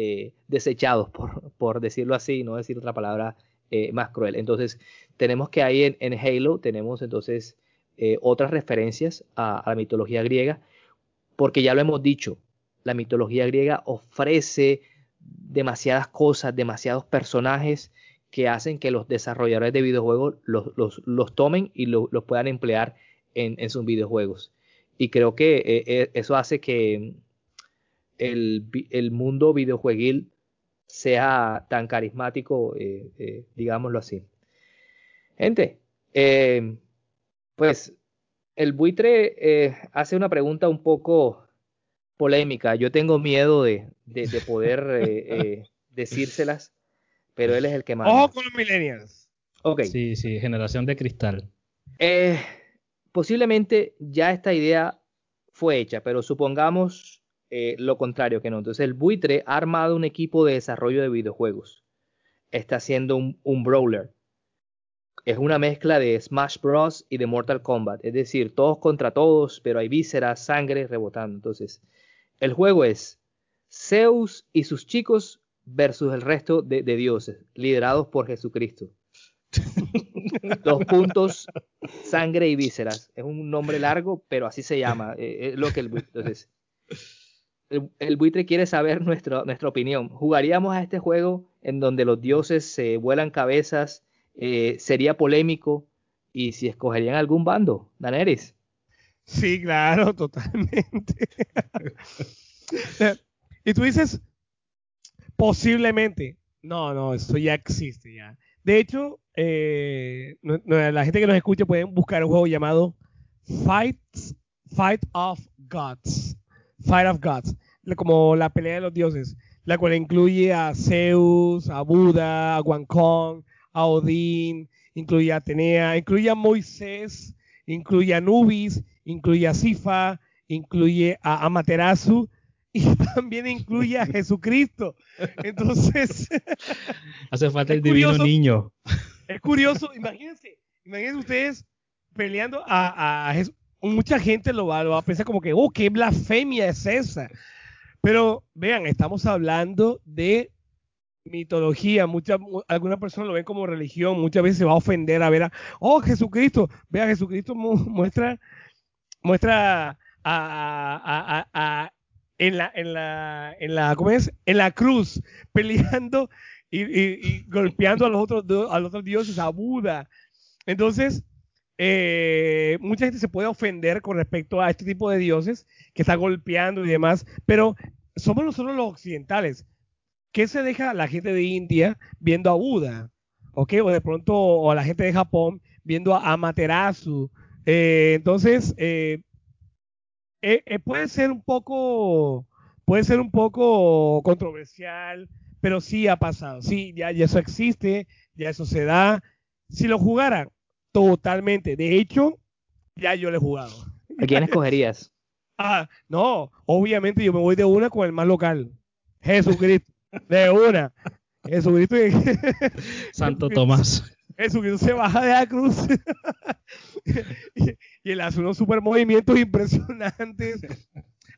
desechados, por, por, decirlo así, no decir otra palabra eh, más cruel. Entonces, tenemos que ahí en, Halo, tenemos entonces eh, otras referencias a, la mitología griega, porque ya lo hemos dicho, la mitología griega ofrece demasiadas cosas, demasiados personajes que hacen que los desarrolladores de videojuegos los, tomen y los puedan emplear en, sus videojuegos. Y creo que eh, eso hace que el, el mundo videojueguil sea tan carismático, eh, eh, digámoslo así. Gente, eh, pues el buitre hace una pregunta un poco polémica. Yo tengo miedo de, poder decírselas, pero él es el que más. Ojo con los millennials. Ok. Sí, sí, generación de cristal. Posiblemente ya esta idea fue hecha, pero supongamos eh, lo contrario que no. Entonces el buitre ha armado un equipo de desarrollo de videojuegos. Está haciendo un, brawler. Es una mezcla de Smash Bros. y de Mortal Kombat. Es decir, todos contra todos, pero hay vísceras, sangre rebotando. Entonces, el juego es Zeus y sus chicos versus el resto de, dioses, liderados por Jesucristo. Dos puntos, sangre y vísceras. Es un nombre largo, pero así se llama. Eh, es lo que el, entonces, el, buitre quiere saber nuestra opinión. ¿Jugaríamos a este juego en donde los dioses se vuelan cabezas? Eh, ¿Sería polémico? ¿Y si escogerían algún bando? Daneris. Sí, claro, totalmente. y tú dices, posiblemente. No, no, eso ya existe ya. De hecho, eh, la gente que nos escucha pueden buscar un juego llamado Fight, Fight of Gods. Fight of Gods, como la pelea de los dioses, la cual incluye a Zeus, a Buda, a Kong, a Odín, incluye a Atenea, incluye a Moisés, incluye a Nubis, incluye a Sifa, incluye a Amaterasu y también incluye a Jesucristo. Entonces, hace falta el divino niño. Es curioso, imagínense, imagínense ustedes peleando a, a, Jesús mucha gente lo va, a pensar como que, oh, qué blasfemia es esa. Pero vean, estamos hablando de mitología, muchas, algunas personas lo ven como religión, muchas veces se va a ofender a ver a, oh, Jesucristo, vea, Jesucristo muestra, muestra a, en la, en la, en la, ¿cómo es? En la cruz, peleando y, golpeando a los otros, a los otros dioses, a Buda. Entonces, eh, mucha gente se puede ofender con respecto a este tipo de dioses que está golpeando y demás, pero somos nosotros los occidentales. ¿Qué se deja la gente de India viendo a Buda? ¿Ok? O de pronto, o a la gente de Japón viendo a Amaterasu. Eh, entonces, eh, puede ser un poco, puede ser un poco controversial, pero sí ha pasado. Sí, ya, ya eso existe, ya eso se da. Si lo jugaran, Totalmente. De hecho, ya yo le he jugado. ¿A quién escogerías? ah, no, obviamente yo me voy de una con el más local. Jesucristo. De una. Jesucristo. Santo Tomás. Jesucristo se baja de la cruz. y, él hace unos super movimientos impresionantes.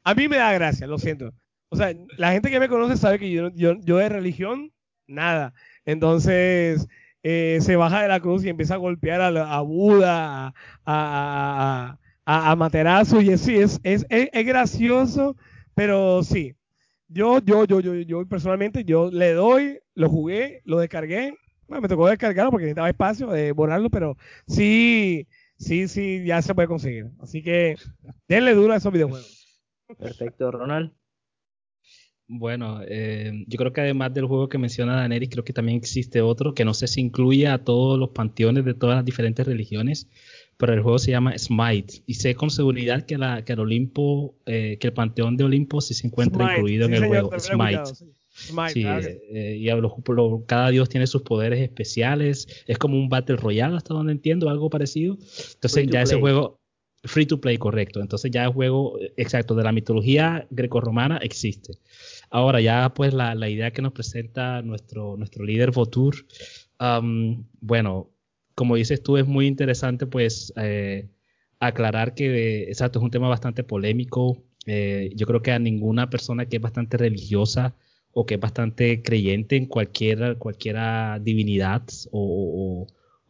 A mí me da gracia, lo siento. O sea, la gente que me conoce sabe que yo, yo, yo de religión, nada. Entonces, eh, se baja de la cruz y empieza a golpear a, Buda, a, a, a, Materazo, y sí, es, es, es, gracioso, pero sí. Yo, yo, yo, yo, yo personalmente, yo le doy, lo jugué, lo descargué. Bueno, me tocó descargarlo porque necesitaba espacio de borrarlo, pero sí, sí, sí, ya se puede conseguir. Así que denle duro a esos videojuegos. Perfecto, Ronald. Bueno, eh, yo creo que además del juego que menciona Daenerys, creo que también existe otro que no sé si incluye a todos los panteones de todas las diferentes religiones, pero el juego se llama Smite y sé con seguridad que, la, que el Olimpo, eh, que el panteón de Olimpo sí se encuentra incluido en el juego. Smite. Smite, Sí, claro. eh, y lo- cada dios tiene sus poderes especiales. Es como un Battle Royale, hasta donde entiendo, algo parecido. Entonces ya ese juego, free to play, correcto. Entonces ya el juego, eh, exacto, de la mitología grecorromana existe. Ahora ya pues la, la idea que nos presenta nuestro, nuestro líder Votur, bueno, como dices tú, es muy interesante pues eh, aclarar que, exacto, es un tema bastante polémico. Eh, yo creo que a ninguna persona que es bastante religiosa o que es bastante creyente en cualquier, cualquiera divinidad o-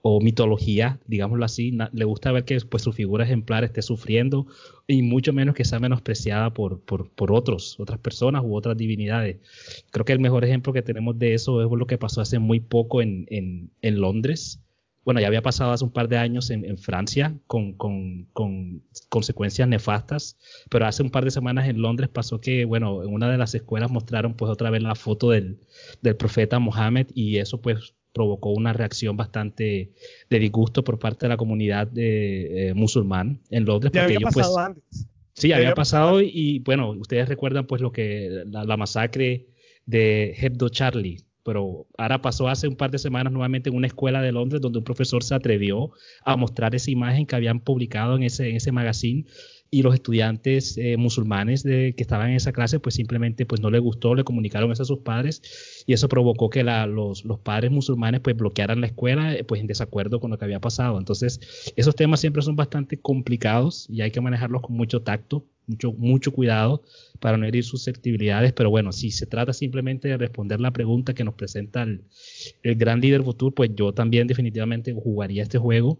o mitología, digámoslo así, le gusta ver que pues, su figura ejemplar esté sufriendo y mucho menos que sea menospreciada por, por, por otros, otras personas u otras divinidades. Creo que el mejor ejemplo que tenemos de eso es lo que pasó hace muy poco en, en, en Londres. Bueno, ya había pasado hace un par de años en, en Francia con, con, con consecuencias nefastas, pero hace un par de semanas en Londres pasó que, bueno, en una de las escuelas mostraron pues otra vez la foto del, del profeta Mohammed y eso pues provocó una reacción bastante de disgusto por parte de la comunidad de, eh, musulmán en Londres. Ya porque había ellos, pues, pasado antes. Sí, Ya había había pasado y, y, bueno, ustedes recuerdan pues lo que la, la masacre de Hebdo Charlie, pero ahora pasó hace un par de semanas nuevamente en una escuela de Londres donde un profesor se atrevió a mostrar esa imagen que habían publicado en ese, en ese magazine y los estudiantes eh, musulmanes de, que estaban en esa clase pues simplemente pues no les gustó, le comunicaron eso a sus padres y eso provocó que la, los, los padres musulmanes pues bloquearan la escuela eh, pues en desacuerdo con lo que había pasado. Entonces esos temas siempre son bastante complicados y hay que manejarlos con mucho tacto, mucho, mucho cuidado para no herir susceptibilidades, pero bueno, si se trata simplemente de responder la pregunta que nos presenta el, el gran líder Votur, pues yo también definitivamente jugaría este juego.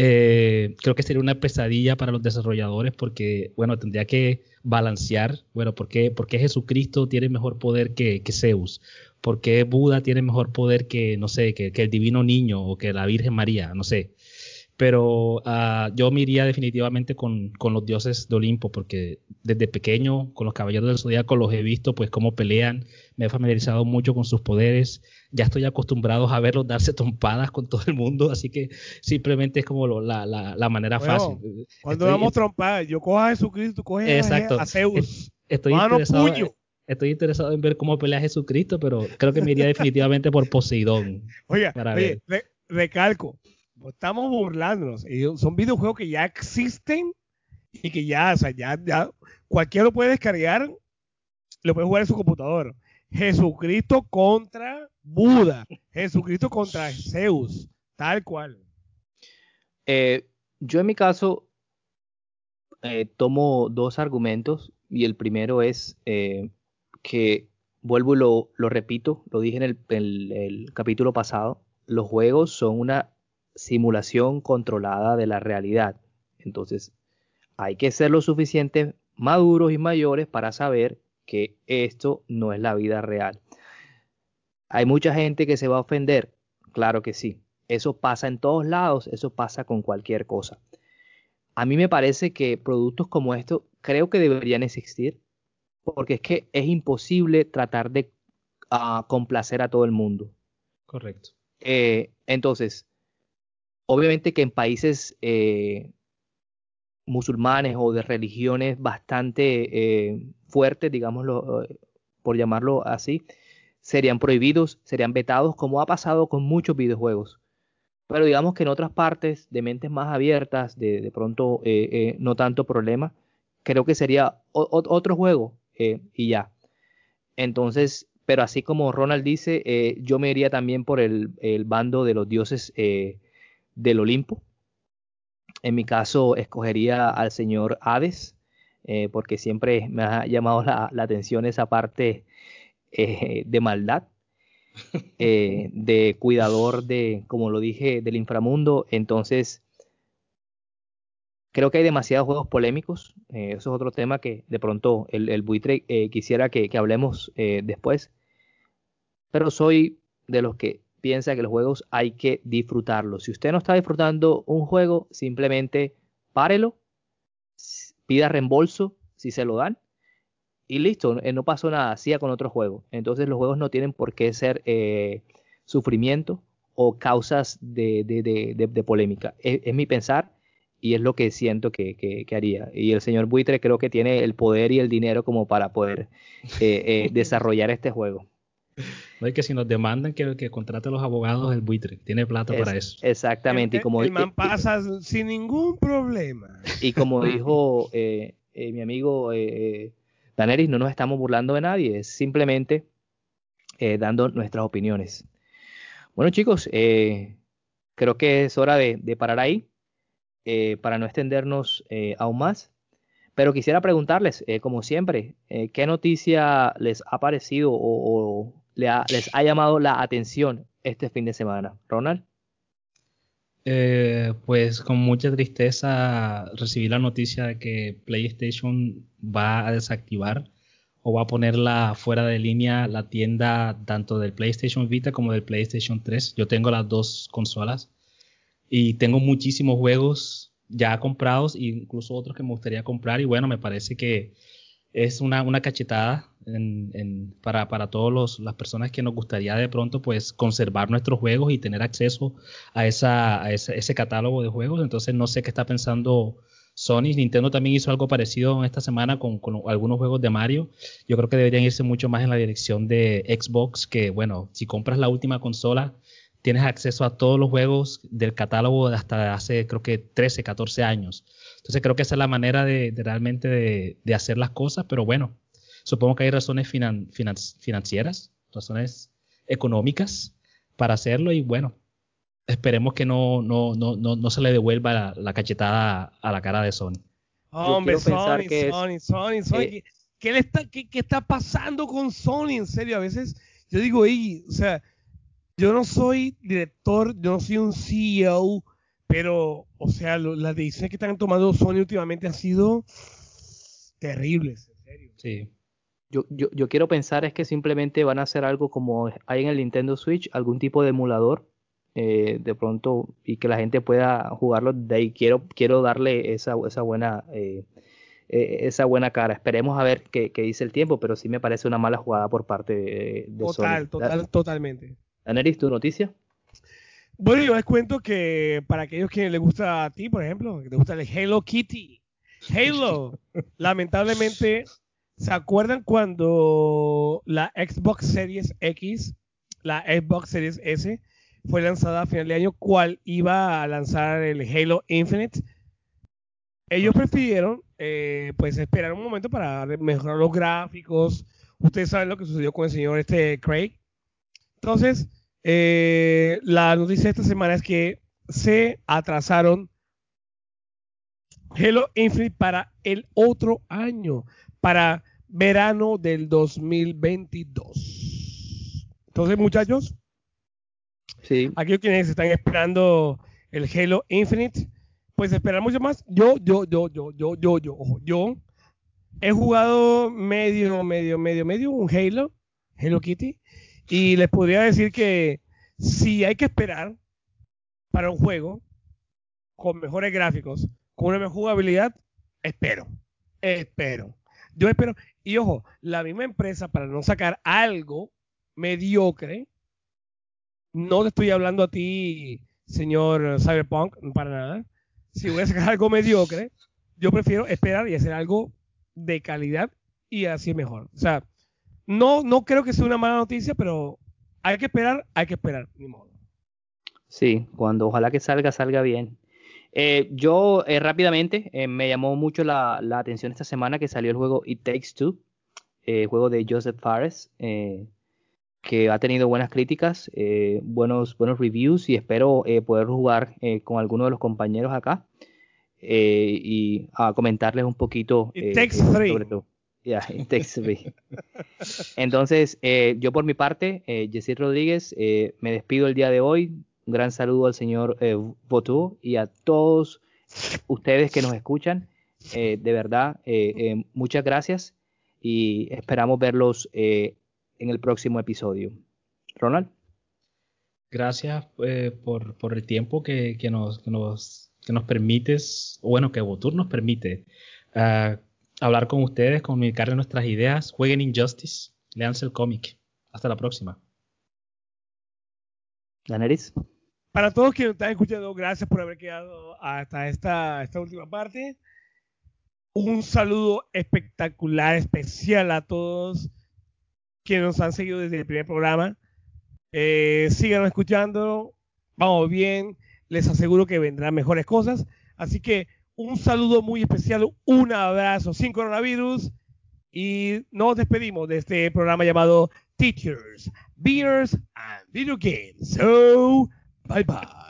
Eh, creo que sería una pesadilla para los desarrolladores porque, bueno, tendría que balancear, bueno, ¿por qué, Jesucristo tiene mejor poder que, que, Zeus? ¿Por qué Buda tiene mejor poder que, no sé, que, que el divino niño o que la Virgen María? No sé. Pero uh, yo me iría definitivamente con, con, los dioses de Olimpo, porque desde pequeño, con los caballeros del zodiaco, los he visto, pues, cómo pelean, me he familiarizado mucho con sus poderes, ya estoy acostumbrado a verlos darse trompadas con todo el mundo, así que simplemente es como lo, la, la, la, manera bueno, fácil. Cuando estoy, damos trompadas, yo cojo a Jesucristo, coge exacto, a Zeus. Estoy Mano, interesado, puño. estoy interesado en ver cómo pelea Jesucristo, pero creo que me iría definitivamente por Poseidón. Oiga, para oye, re, recalco, estamos burlándonos. Son videojuegos que ya existen y que ya, o sea, ya, ya cualquiera lo puede descargar, lo puede jugar en su computador. Jesucristo contra Buda, Jesucristo contra Zeus, tal cual. Eh, yo en mi caso eh, tomo dos argumentos y el primero es eh, que vuelvo y lo, lo, repito, lo dije en el, el, el capítulo pasado, los juegos son una simulación controlada de la realidad. Entonces, hay que ser lo suficiente maduros y mayores para saber que esto no es la vida real. Hay mucha gente que se va a ofender, claro que sí. Eso pasa en todos lados, eso pasa con cualquier cosa. A mí me parece que productos como estos creo que deberían existir, porque es que es imposible tratar de uh, complacer a todo el mundo. Correcto. Eh, entonces, obviamente que en países eh, musulmanes o de religiones bastante eh, fuertes, digámoslo, eh, por llamarlo así, serían prohibidos, serían vetados, como ha pasado con muchos videojuegos. Pero digamos que en otras partes de mentes más abiertas, de, pronto no tanto problema, creo que sería otro juego y ya. Entonces, pero así como Ronald dice, yo me iría también por el, el bando de los dioses del Olimpo. En mi caso, escogería al señor Hades, eh, porque siempre me ha llamado la, la atención esa parte eh, de maldad, eh, de cuidador de, como lo dije, del inframundo. Entonces, creo que hay demasiados juegos polémicos. Eh, eso es otro tema que de pronto el, el buitre eh, quisiera que, que hablemos eh, después. Pero soy de los que piensa que los juegos hay que disfrutarlos. Si usted no está disfrutando un juego, simplemente párelo, pida reembolso si se lo dan y listo, no pasó nada, siga con otro juego. Entonces los juegos no tienen por qué ser eh, sufrimiento o causas de, de, de, polémica. Es, es, mi pensar y es lo que siento que, que, haría. Y el señor Buitre creo que tiene el poder y el dinero como para poder eh, eh, desarrollar este juego. No hay que si nos demandan que, que contrate a los abogados el buitre, tiene plata para eso. Exactamente. y como, el man pasa sin ningún problema. Y como dijo eh, mi amigo Daneris, no nos estamos burlando de nadie, es simplemente dando nuestras opiniones. Bueno chicos, creo que es hora de, de parar ahí. Eh, para no extendernos eh, aún más. Pero quisiera preguntarles, eh, como siempre, ¿qué noticia les ha parecido o, les ha llamado la atención este fin de semana? Ronald. pues con mucha tristeza recibí la noticia de que PlayStation va a desactivar o va a ponerla fuera de línea la tienda tanto del PlayStation Vita como del PlayStation 3. Yo tengo las dos consolas y tengo muchísimos juegos ya comprados, incluso otros que me gustaría comprar. Y bueno, me parece que es una, una cachetada en, para, para todas las personas que nos gustaría de pronto pues conservar nuestros juegos y tener acceso a, esa, a ese, catálogo de juegos. Entonces no sé qué está pensando Sony. Nintendo también hizo algo parecido esta semana con, con, algunos juegos de Mario. Yo creo que deberían irse mucho más en la dirección de Xbox, que bueno, si compras la última consola, tienes acceso a todos los juegos del catálogo de hasta hace creo que 13, 14 años. Entonces creo que esa es la manera de, realmente de, hacer las cosas, pero bueno, supongo que hay razones financieras, razones económicas para hacerlo y bueno, esperemos que no, no, no, no, se le devuelva la, cachetada a la cara de Sony. Hombre, Sony, Sony, Sony, Sony, eh, ¿qué, le está, qué, ¿qué, está pasando con Sony? En serio, a veces yo digo, y, o sea, yo no soy director, yo no soy un CEO, pero, o sea, las decisiones que están tomando Sony últimamente han sido terribles, en serio. Sí. Yo, yo, yo, quiero pensar es que simplemente van a hacer algo como hay en el Nintendo Switch, algún tipo de emulador eh, de pronto y que la gente pueda jugarlo de ahí. Quiero, quiero darle esa, esa buena eh, eh, esa buena cara. Esperemos a ver qué, dice el tiempo, pero sí me parece una mala jugada por parte de, de Total, total, totalmente. Aneris, ¿tu noticia? Bueno, yo les cuento que para aquellos que les gusta a ti, por ejemplo, que te gusta el Halo Kitty, Halo, lamentablemente, ¿se acuerdan cuando la Xbox Series X, la Xbox Series S, fue lanzada a final de año, cuál iba a lanzar el Halo Infinite? Ellos prefirieron, eh, pues, esperar un momento para mejorar los gráficos. Ustedes saben lo que sucedió con el señor este Craig. Entonces, eh, la noticia de esta semana es que se atrasaron Hello Infinite para el otro año, para verano del 2022. Entonces, muchachos, sí. aquellos quienes están esperando el Halo Infinite, pues esperar mucho más. Yo, yo, yo, yo, yo, yo, yo, ojo, yo he jugado medio, medio, medio, medio un Halo, Hello Kitty, y les podría decir que si hay que esperar para un juego con mejores gráficos, con una mejor jugabilidad, espero. Espero. Yo espero. Y ojo, la misma empresa para no sacar algo mediocre, no te estoy hablando a ti, señor Cyberpunk, para nada. Si voy a sacar algo mediocre, yo prefiero esperar y hacer algo de calidad y así mejor. O sea, no, no creo que sea una mala noticia, pero hay que esperar, hay que esperar, ni modo. Sí, cuando ojalá que salga, salga bien. Eh, yo eh, rápidamente eh, me llamó mucho la, atención esta semana que salió el juego It Takes Two, juego de Joseph Fares, que ha tenido buenas críticas, buenos, buenos reviews y espero poder jugar con alguno de los compañeros acá y a comentarles un poquito sobre todo. Entonces, eh, yo por mi parte, eh, Rodríguez, eh, me despido el día de hoy. Un gran saludo al señor eh, y a todos ustedes que nos escuchan. Eh, de verdad, muchas gracias y esperamos verlos en el próximo episodio. Ronald. Gracias por, por, el tiempo que, que, nos, que, nos, que nos permites, bueno, que Votur nos permite. Uh, hablar con ustedes, comunicarles nuestras ideas. Jueguen Injustice, leanse el cómic. Hasta la próxima. Daneris. para todos quienes están escuchando, gracias por haber quedado hasta esta, esta última parte. Un saludo espectacular, especial a todos quienes nos han seguido desde el primer programa. Eh, sigan escuchando, vamos bien, les aseguro que vendrán mejores cosas. Así que un saludo muy especial, un abrazo sin coronavirus y nos despedimos de este programa llamado Teachers, Beers and Video Games. So, bye bye.